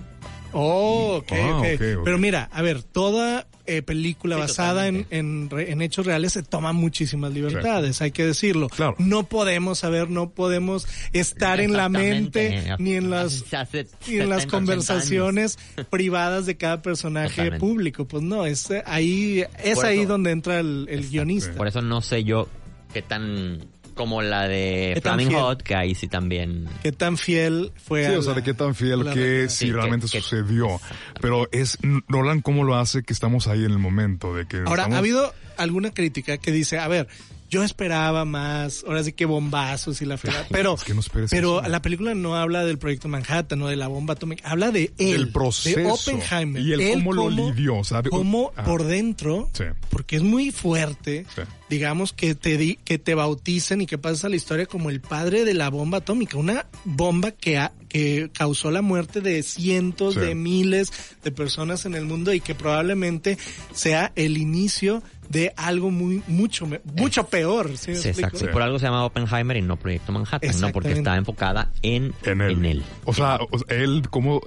Oh, ok, Ah, ok. ok, ok. Pero mira, a ver, toda eh, película Sí, basada en, en, re- en hechos reales se toma muchísimas libertades, hay que decirlo. Claro. No podemos saber, no podemos estar en la mente ni en las Hace y en las 70, 80 conversaciones privadas de cada personaje Totalmente. público. Pues no, es eh, ahí es Por ahí eso- donde entra el, el guionista. Por eso no sé yo qué tan como la de ¿Qué tan Flaming fiel? Hot, que ahí sí también Qué tan fiel fue Sí, a o sea, de qué tan fiel que si Sí, realmente que- sucedió. Pero es Nolan cómo lo hace que estamos ahí en el momento de que Ahora, estamos- ha habido alguna crítica que dice, a ver, yo esperaba más, ahora sí que bombazos y la fregada, pero, es que pero eso. la película no habla del proyecto Manhattan o de la bomba atómica, habla de él, Del proceso. de Oppenheimer. Y él cómo lo lidió, ¿sabe? Cómo Ah. por dentro, Sí. porque es muy fuerte, Sí. digamos, que te, di- que te bauticen y que pases a la historia como el padre de la bomba atómica, una bomba que, ha- que causó la muerte de cientos Sí. de miles de personas en el mundo y que probablemente sea el inicio de algo muy mucho mucho peor. ¿sí exacto. Por algo se llama Oppenheimer y no Proyecto Manhattan, no porque está enfocada en, en él. en él. O sea, o sea, él como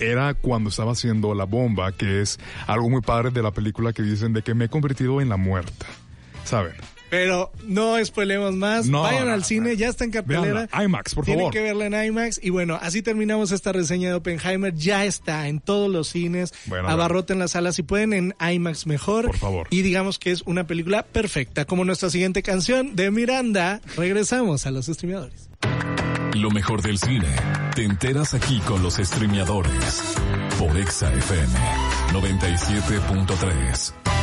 era cuando estaba haciendo la bomba, que es algo muy padre de la película que dicen de que me he convertido en la muerta. ¿Saben? Pero no spoilemos más. No, Vayan no, al cine, no. ya está en cartelera. IMAX, por Tienen favor. que verla en IMAX. Y bueno, así terminamos esta reseña de Oppenheimer. Ya está en todos los cines. Bueno, abarroten las salas si pueden en IMAX mejor. Por favor. Y digamos que es una película perfecta. Como nuestra siguiente canción de Miranda. Regresamos a los streamadores. Lo mejor del cine. Te enteras aquí con los streameadores. Por Exa FM 97.3.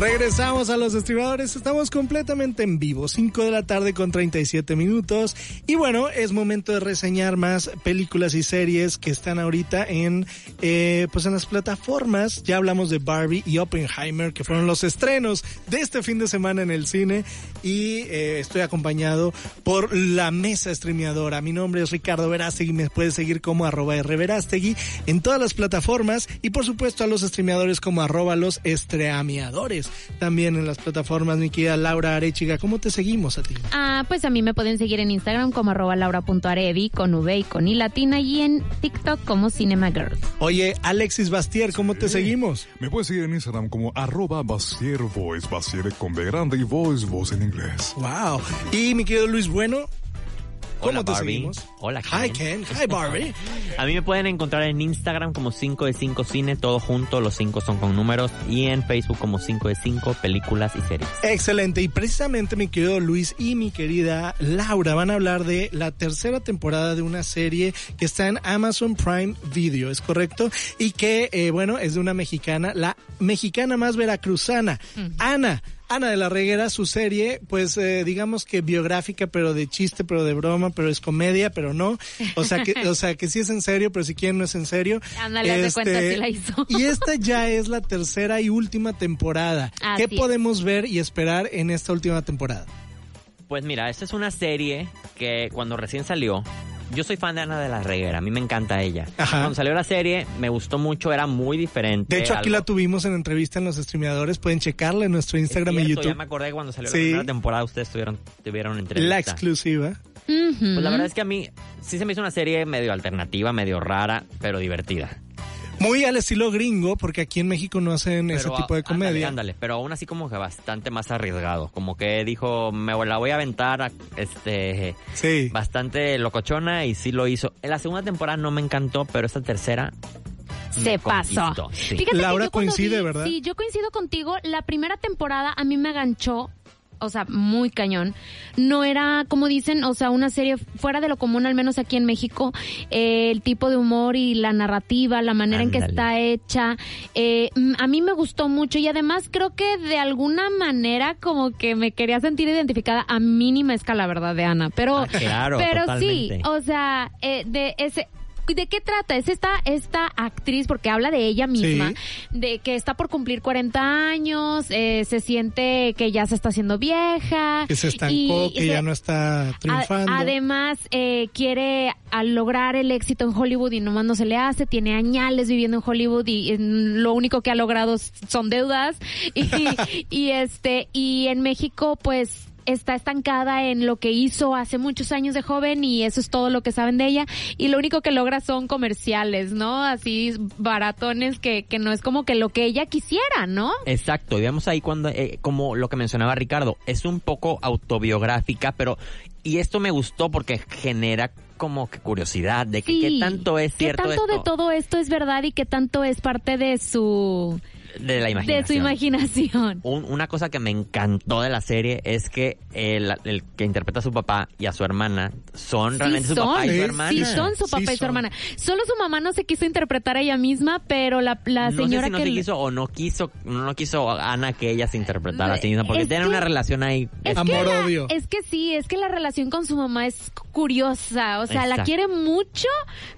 Regresamos a los streamadores, estamos completamente en vivo, 5 de la tarde con 37 minutos. Y bueno, es momento de reseñar más películas y series que están ahorita en eh, pues en las plataformas, ya hablamos de Barbie y Oppenheimer que fueron los estrenos de este fin de semana en el cine. Y eh, estoy acompañado por la mesa streameadora, mi nombre es Ricardo Verástegui, me puedes seguir como arroba rverástegui en todas las plataformas y por supuesto a los streameadores como arroba los estreameadores también en las plataformas, mi querida Laura Arechiga. ¿Cómo te seguimos a ti? Ah, pues a mí me pueden seguir en Instagram como arroba laura.arevi con V y con I latina y en TikTok como Cinema Girls. Oye, Alexis Bastier, ¿cómo te seguimos? Me puedes seguir en Instagram como arroba Basier Voice, Basier con B grande y Voice, voz en inglés. Wow. Y mi querido Luis Bueno, ¿cómo Hola, te Barbie. seguimos? Hola, Hi Ken. Hi Barbie. A mí me pueden encontrar en Instagram como 5 de 5 cine, todo junto, los 5 son con números, y en Facebook como 5 de 5 películas y series. Excelente. Y precisamente mi querido Luis y mi querida Laura van a hablar de la tercera temporada de una serie que está en Amazon Prime Video, ¿es correcto? Y que, eh, bueno, es de una mexicana, la mexicana más veracruzana, Ana. Ana de la Reguera, su serie, pues eh, digamos que biográfica, pero de chiste, pero de broma, pero es comedia, pero no. O sea que, o sea que sí es en serio, pero si quieren no es en serio. Ándale, de cuenta, sí la hizo. Y esta ya es la tercera y última temporada. Así ¿Qué es. podemos ver y esperar en esta última temporada? Pues mira, esta es una serie que cuando recién salió, yo soy fan de Ana de la Reguera, a mí me encanta ella. Ajá. Cuando salió la serie, me gustó mucho, era muy diferente. De hecho, aquí algo- la tuvimos en entrevista en los streameadores. Pueden checarla en nuestro Es Instagram y cierto, Ya YouTube. me acordé que cuando salió Sí. la primera temporada ustedes tuvieron, tuvieron entrevista. La exclusiva. Pues la verdad es que a mí sí se me hizo una serie medio alternativa, medio rara, pero divertida. Muy al estilo gringo, porque aquí en México no hacen ese tipo de ándale, comedia. Ándale, pero aún así como que bastante más arriesgado. Como que dijo, me la voy a aventar, a- este, Sí. bastante locochona y sí lo hizo. En la segunda temporada no me encantó, pero esta tercera se pasó. sí. Fíjate Laura coincide, vi- ¿verdad? Sí, yo coincido contigo. La primera temporada a mí me ganchó. O sea, muy cañón. No era, como dicen, o sea, una serie fuera de lo común, al menos aquí en México. Eh, el tipo de humor y la narrativa, la manera en que está hecha. eh, a mí me gustó mucho y además creo que de alguna manera como que me quería sentir identificada a mínima escala, ¿verdad? De Ana. Pero, Ah, claro, pero sí, o sea, eh, de ese... ¿De qué trata? Es esta, esta actriz, porque habla de ella misma, Sí. de que está por cumplir 40 años, eh, se siente que ya se está haciendo vieja. Que se estancó, y- que y ya se- no está triunfando. a- además, eh, quiere al lograr el éxito en Hollywood y nomás no se le hace, tiene añales viviendo en Hollywood y, mm, lo único que ha logrado son deudas. Y, y este, y en México, pues, está estancada en lo que hizo hace muchos años de joven y eso es todo lo que saben de ella y lo único que logra son comerciales, ¿no? Así baratones que, que no es como que lo que ella quisiera, ¿no? Exacto, y vemos ahí cuando, eh, como lo que mencionaba Ricardo, es un poco autobiográfica, pero, y esto me gustó porque genera como que curiosidad de que Sí. qué tanto es cierto ¿Qué tanto esto de todo esto es verdad y qué tanto es parte de su de la de imaginación. su imaginación? Un- una cosa que me encantó de la serie es que el, el que interpreta a su papá y a su hermana son realmente sí su papá y son, su hermana. sí son su Sí papá y su son. hermana. Solo su mamá no se quiso interpretar a ella misma, pero la, la no señora sé si no que se le- quiso o no quiso, no quiso Ana que ella se interpretara a sí misma, porque tienen una relación ahí. Es que, Amor, la- odio. es que sí, es que la relación con su mamá es curiosa, o sea, la quiere mucho,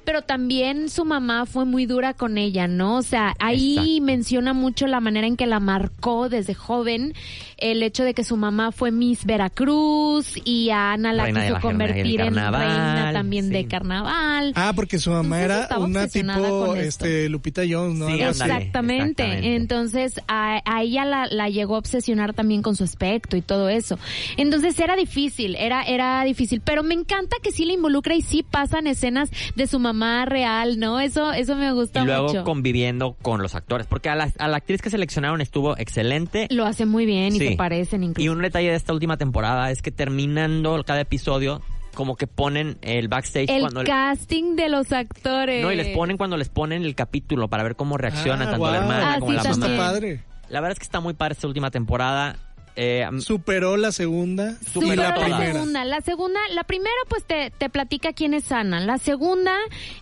pero también su mamá fue muy dura con ella, ¿no? O sea, ahí Exacto. menciona mucho la manera en que la marcó desde joven, el hecho de que su mamá fue Miss Veracruz y a Ana la Reina quiso la- convertir en reina también de sí. carnaval. Ah, porque su mamá Entonces era una tipo este Lupita Jones, ¿no? Sí, ándale. Exactamente. exactamente. Entonces, a, a ella la, la llegó a obsesionar también con su aspecto y todo eso. Entonces, era difícil, era, era difícil. Pero me encanta que sí le involucra y sí pasan escenas de su mamá real, ¿no? Eso, eso me gusta y luego mucho. conviviendo con los actores, porque a la, a la actriz que seleccionaron estuvo excelente. Lo hace muy bien y Sí. parecen Y incluso. un detalle de esta última temporada es que terminando cada episodio, como que ponen el backstage El cuando... casting de los actores. no, y les ponen cuando les ponen el capítulo para ver cómo reacciona Ah, tanto la guau. hermana Ah, como sí, la mamá. está también. padre. La verdad es que está muy padre esta última temporada. Eh, Superó la segunda y Superó la la primera. segunda. La segunda, la primera pues te, te platica quién es Ana. La segunda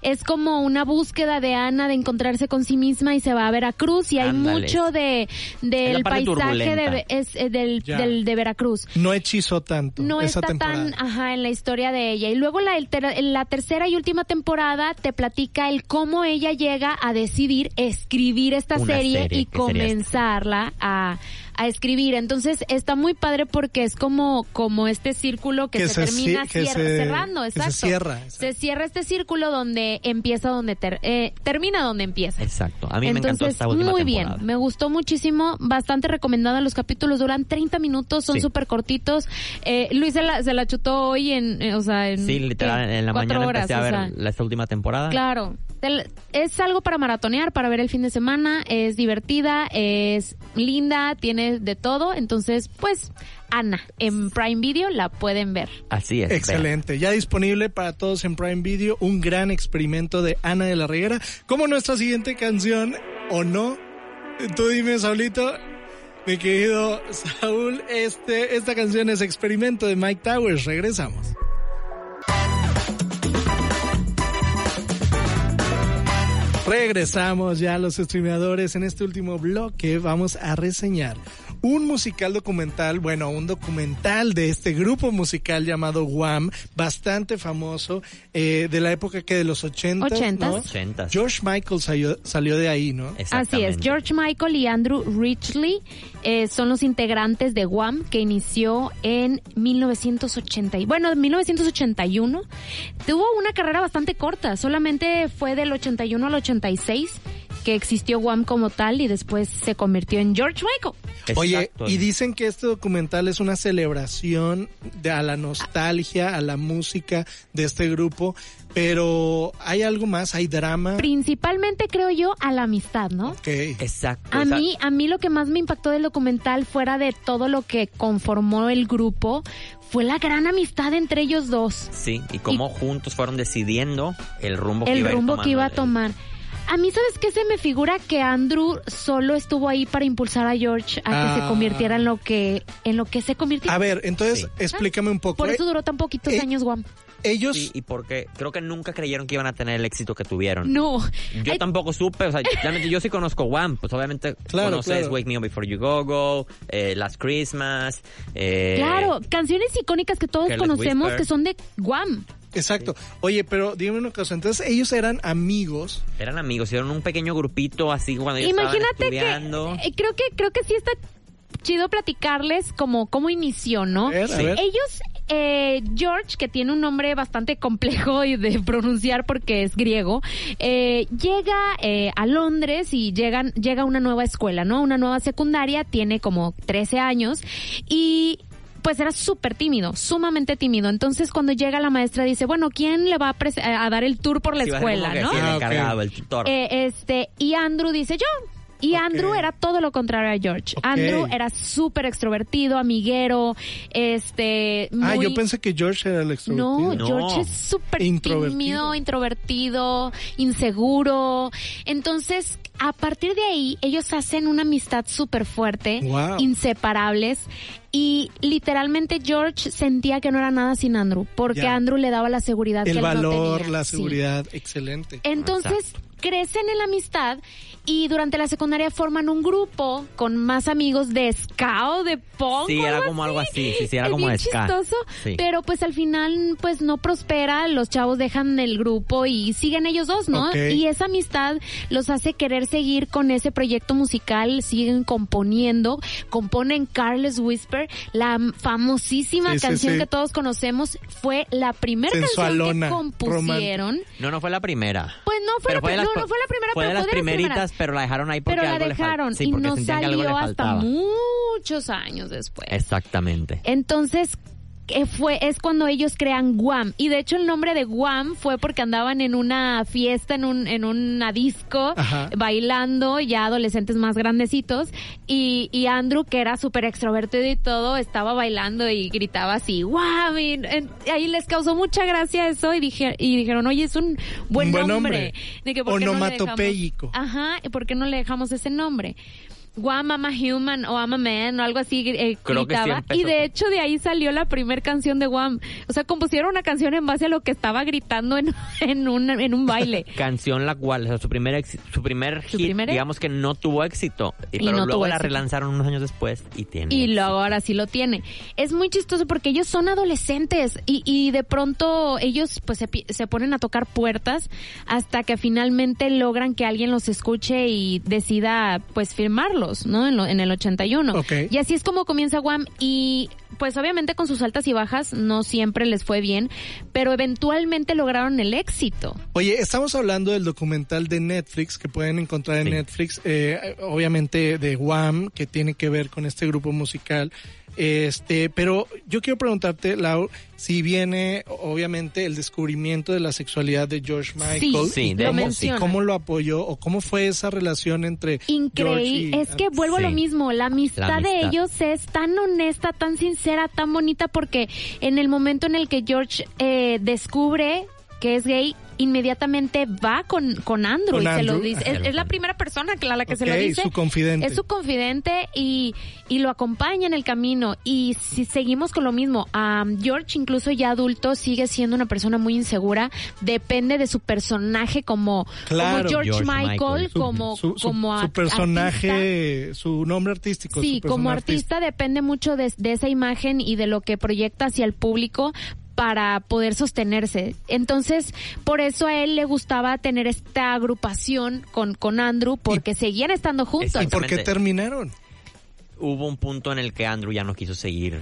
es como una búsqueda de Ana de encontrarse con sí misma y se va a Veracruz y hay mucho de del paisaje de, es, eh, del, del- de Veracruz. No hechizó tanto No esa está temporada. tan ajá en la historia de ella. Y luego la, el ter- la tercera y última temporada te platica el cómo ella llega a decidir escribir esta serie, serie, y comenzarla a, a escribir. Entonces está muy padre porque es como, como este círculo que, Que se, se termina ci- que cier- se- cerrando. que se Exacto. cierra, exacto. Se cierra este círculo donde empieza donde ter- eh, termina donde empieza. exacto. A mí me encantó Entonces, esta última muy temporada. bien, me gustó muchísimo, bastante recomendada. Los capítulos duran 30 minutos, son Sí. súper cortitos. Eh, Luis se la, se la chutó hoy en, eh, o sea, en Sí, literal, en la Cuatro mañana horas, empecé a o ver sea, la- esta última temporada. Claro, es algo para maratonear, para ver el fin de semana, es divertida, es linda, tiene de todo, entonces, pues, Ana, en Prime Video la pueden ver. Así es. vean. Excelente. Ya disponible para todos en Prime Video, un gran experimento de Ana de la Reguera. Como nuestra siguiente canción, ¿o no? Tú dime, Saulito. Mi querido Saúl, este, esta canción es Experimento de Mike Towers. Regresamos. Regresamos ya los streameadores. En este último bloque vamos a reseñar un musical documental, bueno, un documental de este grupo musical llamado Wham, bastante famoso, eh, de la época que de los 80. Ochentas. ¿no? Ochentas. George Michael salió, salió de ahí, ¿no? Así es. George Michael y Andrew Ridgely eh, son los integrantes de Wham que inició en 1980, y- bueno, en 1981. Tuvo una carrera bastante corta, solamente fue del 81 al 86 que existió Wham como tal y después se convirtió en George Michael. Oye, Exacto. y dicen que este documental es una celebración de a la nostalgia, a la música de este grupo, pero hay algo más, hay drama. Principalmente creo yo a la amistad, ¿no? Ok. Exacto. A o sea, mí, a mí lo que más me impactó del documental, fuera de todo lo que conformó el grupo, fue la gran amistad entre ellos dos. Sí, y cómo juntos fueron decidiendo el rumbo que el iba a ir rumbo que iba a el- tomar. A mí, ¿sabes qué? Se me figura que Andrew solo estuvo ahí para impulsar a George a que Ah. se convirtiera en lo que, en lo que se convirtió. A ver, entonces Sí. explícame un poco. Por Eh, eso duró tan poquitos eh, años, Guam. Ellos, Sí, y porque creo que nunca creyeron que iban a tener el éxito que tuvieron. No. Yo Ay, tampoco supe, o sea, realmente yo sí conozco One, pues obviamente Claro, conoces claro. Wake Me Up Before You Go Go, eh, Last Christmas, eh, Claro, canciones icónicas que todos Careless conocemos Whisper. que son de Guam. Exacto. Oye, pero dígame una cosa, entonces ellos eran amigos. Eran amigos, hicieron un pequeño grupito así cuando ellos Imagínate estaban estudiando. que eh, creo que creo que sí está chido platicarles como cómo inició, ¿no? A ver, a Sí. ver. Ellos, eh, George, que tiene un nombre bastante complejo y de pronunciar porque es griego, eh, llega eh, a Londres y llegan, llega a una nueva escuela, ¿no? Una nueva secundaria, tiene como 13 años y pues era súper tímido, sumamente tímido. Entonces cuando llega la maestra dice, bueno, ¿quién le va a, pres- a dar el tour por la Sí, escuela, no? el Ah, encargado, el tutor. Eh, este, y Andrew dice yo. Y. Andrew era todo lo contrario a George. Andrew era súper extrovertido, amiguero, este, muy... Ah, yo pensé que George era el extrovertido. No, No. George es súper tímido, introvertido, inseguro. Entonces, a partir de ahí, ellos hacen una amistad súper fuerte, Wow. inseparables. Y literalmente George sentía que no era nada sin Andrew, porque Ya. Andrew le daba la seguridad que El él no valor, tenía. la Sí. seguridad, excelente. Entonces crecen en la amistad y durante la secundaria forman un grupo con más amigos de ska o de punk. Sí, era como algo así, sí, sí, era Es como bien de ska. chistoso, Sí. pero pues al final pues no prospera, los chavos dejan el grupo y siguen ellos dos, ¿no? Ok. Y esa amistad los hace querer seguir con ese proyecto musical, siguen componiendo, componen Carlos Whisper, la famosísima Sí, sí, canción sí. que todos conocemos, fue la primera canción que compusieron. No, no fue la primera. Pues no fue, Pero la, fue no, no fue la primera, fue pero de las fue de las primeritas, primeras. Pero la dejaron ahí porque Pero la algo le fal- dejaron sí, y no salió hasta muchos años después. Exactamente. Entonces, fue, es cuando ellos crean Guam. Y de hecho el nombre de Guam fue porque andaban en una fiesta, en un, en una disco, Ajá. bailando, ya adolescentes más grandecitos. Y, y Andrew, que era súper extrovertido y todo, estaba bailando y gritaba así, Guam. Y, en- ahí les causó mucha gracia eso y, dije, y dijeron, oye, es un buen, Un buen nombre. nombre. De que, ¿por qué no le dejamos- Onomatopéyico. Ajá, ¿y por qué no le dejamos ese nombre? Guam, I'm a human o I'm a man o algo así eh, Creo que sí gritaba. y de hecho de ahí salió la primera canción de Guam. O sea, compusieron una canción en base a lo que estaba gritando en, en, un, en un baile. Canción la cual, o sea, su primer su primer Su hit, primer- digamos que no tuvo éxito, y, pero no luego la éxito. relanzaron unos años después y tiene. Y éxito. luego ahora sí lo tiene. Es muy chistoso porque ellos son adolescentes y, y de pronto ellos pues se, se ponen a tocar puertas hasta que finalmente logran que alguien los escuche y decida pues ¿no? En, lo- en el 81. Ok. Y así es como comienza Guam y pues obviamente con sus altas y bajas no siempre les fue bien, pero eventualmente lograron el éxito. Oye, estamos hablando del documental de Netflix que pueden encontrar en Sí. Netflix, eh, obviamente de Wham, que tiene que ver con este grupo musical. Este, pero yo quiero preguntarte, Lau, si viene obviamente el descubrimiento de la sexualidad de George Michael, Sí, y de cómo, sí. cómo lo apoyó o cómo fue esa relación entre George Increíble. y Es que vuelvo a lo Sí. mismo. La amistad, La de amistad. ellos es tan honesta, tan sincera, tan bonita, porque en el momento en el que George eh, descubre que es gay, inmediatamente va con, con Andrew Con y se lo dice. Es, es la primera persona que- a la que se lo dice. su confidente. Es su confidente y, y lo acompaña en el camino. Y si seguimos con lo mismo, um, George incluso ya adulto sigue siendo una persona muy insegura. Depende de su personaje como, Claro. como George, George Michael, Michael. su, como, su- su- como su personaje, su nombre artístico. Sí, su como personaje artista depende mucho de, de esa imagen y de lo que proyecta hacia el público para poder sostenerse. Entonces, por eso a él le gustaba tener esta agrupación con, con Andrew, porque seguían estando juntos. ¿Y por qué terminaron? Hubo un punto en el que Andrew ya no quiso seguir.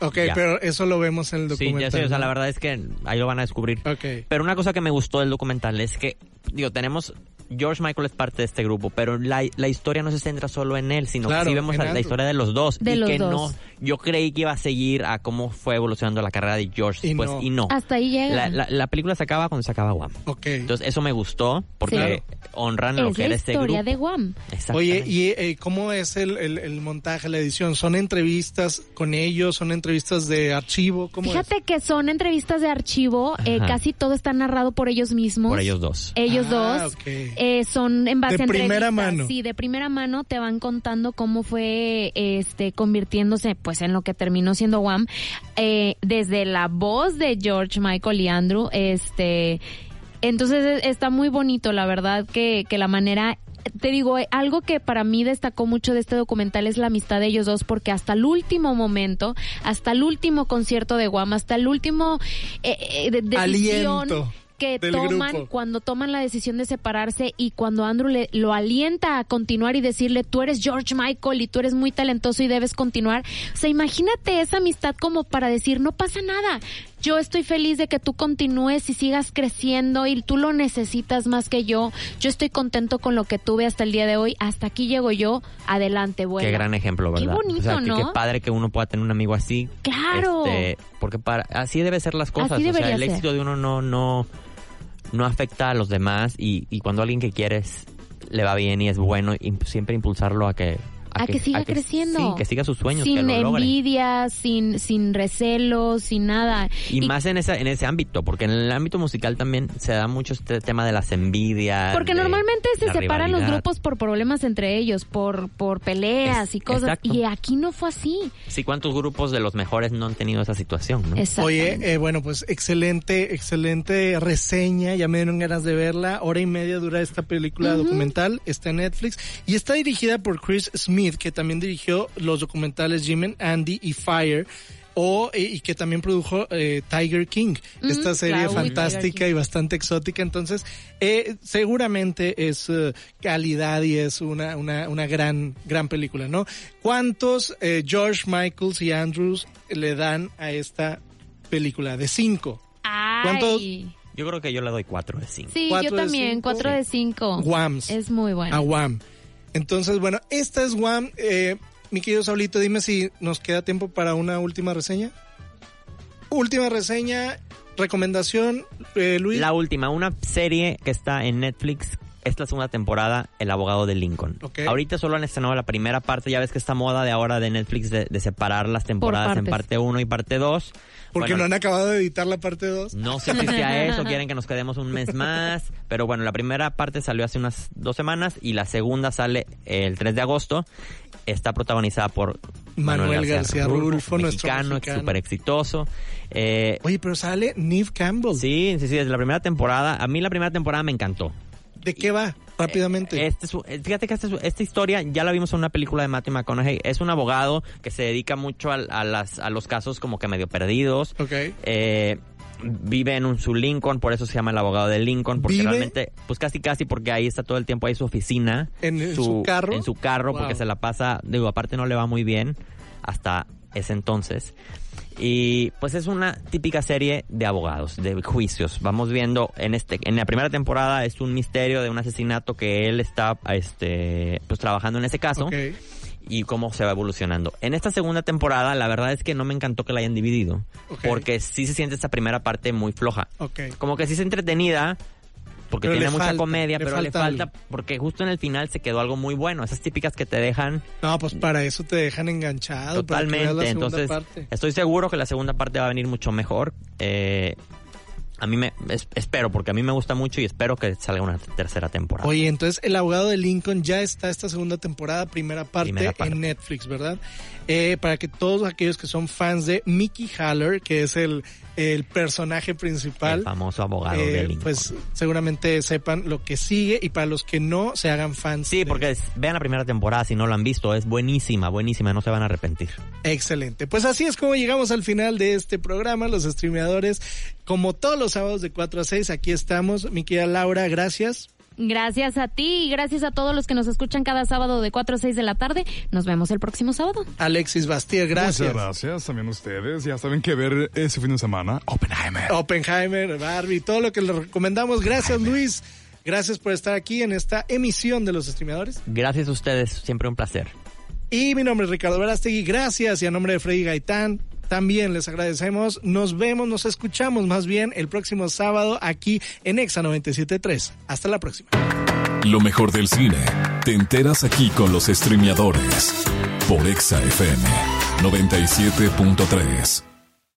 Ok, Ya. pero eso lo vemos en el Sí, documental. ya sé, o sea, la verdad es que ahí lo van a descubrir. Ok. Pero una cosa que me gustó del documental es que, digo, tenemos. George Michael es parte de este grupo, pero la, la historia no se centra solo en él, sino Claro, que sí vemos la, la historia de los dos. De y los que dos. no. Yo creí que iba a seguir a cómo fue evolucionando la carrera de George Y después, no. y no. Hasta ahí llega. La, la- la película se acaba cuando se acaba Guam. Ok. Entonces, eso me gustó porque honran lo es que la era este historia grupo. de Guam. Exactamente. Oye, ¿y eh, cómo es el, el, el montaje, la edición? ¿Son entrevistas con ellos? ¿Son entrevistas de archivo? ¿Cómo Fíjate que son entrevistas de archivo, eh, casi todo está narrado por ellos mismos. Por ellos dos. Ellos Ah, dos ok. Eh, son en base De a primera mano. Sí, de primera mano te van contando cómo fue este convirtiéndose pues en lo que terminó siendo Wham. Eh, desde la voz de George Michael y Andrew, este entonces eh, está muy bonito, la verdad que, que la manera te digo, eh, algo que para mí destacó mucho de este documental es la amistad de ellos dos, porque hasta el último momento, hasta el último concierto de Guam, hasta el último eh, eh, de- decisión, Aliento. Que Del toman grupo. cuando toman la decisión de separarse y cuando Andrew le, lo alienta a continuar y decirle tú eres George Michael y tú eres muy talentoso y debes continuar. O sea, imagínate esa amistad como para decir no pasa nada. Yo estoy feliz de que tú continúes y sigas creciendo y tú lo necesitas más que yo. Yo estoy contento con lo que tuve hasta el día de hoy. Hasta aquí llego yo. Adelante, bueno. Qué gran ejemplo, Qué ¿verdad? bonito, o sea, que- ¿no? Qué padre que uno pueda tener un amigo así. Claro. Este, porque para, así debe ser las cosas. Así o sea, el ser. éxito de uno no, no, no afecta a los demás y, y cuando alguien que quieres le va bien y es bueno, imp- siempre impulsarlo a que... A que siga creciendo. Sí, que siga sus sueños, que sin lo envidia, sin, sin recelos, sin nada. Y, más en ese, en ese ámbito, porque en el ámbito musical también se da mucho este tema de las envidias. Porque de normalmente se separan los grupos por problemas entre ellos, por, por peleas Es- y cosas. exacto. Y aquí no fue así. Sí, ¿cuántos grupos de los mejores no han tenido esa situación, no? Oye, eh, bueno, pues excelente, excelente reseña, ya me dieron ganas de verla. Hora y media dura esta película documental, está en Netflix y está dirigida por Chris Smith, que también dirigió los documentales Jim and Andy y Fire. O, eh, y que también produjo eh, Tiger King, esta serie claro, fantástica y bastante exótica. Entonces, eh, seguramente es eh, calidad y es una, una, una gran, gran película, ¿no? ¿Cuántos eh, George Michaels y Andrews le dan a esta película? De cinco. Ay. ¿cuántos? Yo creo que yo le doy cuatro de cinco. Sí, Cuatro yo de también, cinco. cuatro de cinco. Guams. Es muy bueno. A Wham. Entonces, bueno, esta es Wham. Eh, mi querido Saulito, dime si nos queda tiempo para una última reseña. Última reseña, recomendación, eh, Luis. La última, una serie que está en Netflix. Es la segunda temporada, El abogado de Lincoln. Ahorita solo han estrenado la primera parte. Ya ves que esta moda de ahora de Netflix de, de separar las temporadas en parte 1 y parte 2. porque no han acabado de editar la parte 2. No sé si sea eso, quieren que nos quedemos un mes más, pero bueno, la primera parte salió hace unas dos semanas y la segunda sale el 3 de agosto. Está protagonizada por Manuel García Rulfo, nuestro mexicano, mexicano. súper exitoso. Eh, Oye, pero sale Neve Campbell. sí, sí, sí, desde la primera temporada. A mí la primera temporada me encantó. ¿De qué va? Rápidamente. Este es un- eh, fíjate que esta, es- esta historia ya la vimos en una película de Matthew McConaughey. Es un abogado que se dedica mucho al- a, las, a los casos como que medio perdidos. ok. Eh, vive en un su Lincoln, por eso se llama el abogado de Lincoln, porque ¿Vive? realmente, pues casi casi porque ahí está todo el tiempo ahí su oficina. ¿En- su carro? En su carro, porque se la pasa, digo, aparte no le va muy bien hasta ese entonces. Y pues es una típica serie de abogados, de juicios. Vamos viendo en este, en la primera temporada es un misterio de un asesinato que él está, este, pues trabajando en ese caso Ok. y cómo se va evolucionando. En esta segunda temporada, la verdad es que no me encantó que la hayan dividido, porque sí se siente esta primera parte muy floja. Ok. Como que sí es entretenida, porque Pero tiene mucha falta, comedia, le pero le falta porque justo en el final se quedó algo muy bueno. Esas típicas que te dejan No, pues para eso te dejan enganchado. para que veas totalmente. la Entonces, parte. estoy seguro que la segunda parte va a venir mucho mejor. Eh, a mí me es- espero, porque a mí me gusta mucho y espero que salga una tercera temporada. Oye, entonces El abogado de Lincoln ya está esta segunda temporada, primera parte, Primera parte. en Netflix, ¿verdad? Eh, para que todos aquellos que son fans de Mickey Haller, que es el, el personaje principal, el famoso abogado eh, de Lincoln. pues seguramente sepan lo que sigue y para los que no se hagan fans. Sí, de- porque es- vean la primera temporada si no lo han visto, es buenísima, buenísima, no se van a arrepentir. Excelente. Pues así es como llegamos al final de este programa, los streameadores. Como todos los sábados de 4 a 6, aquí estamos. Mi querida Laura, gracias. Gracias a ti y gracias a todos los que nos escuchan cada sábado de 4 a 6 de la tarde. Nos vemos el próximo sábado. Alexis Bastier, gracias. Muchas gracias también a ustedes. Ya saben que ver ese fin de semana. Oppenheimer. Oppenheimer, Barbie, todo lo que les recomendamos. Gracias, Luis. Gracias por estar aquí en esta emisión de los streameadores. Gracias a ustedes, siempre un placer. Y mi nombre es Ricardo Verástegui. Gracias. Y a nombre de Freddy Gaitán, también les agradecemos. Nos vemos, nos escuchamos más bien el próximo sábado aquí en Exa 97.3. Hasta la próxima. Lo mejor del cine. Te enteras aquí con los streameadores. Por Exa FM 97.3.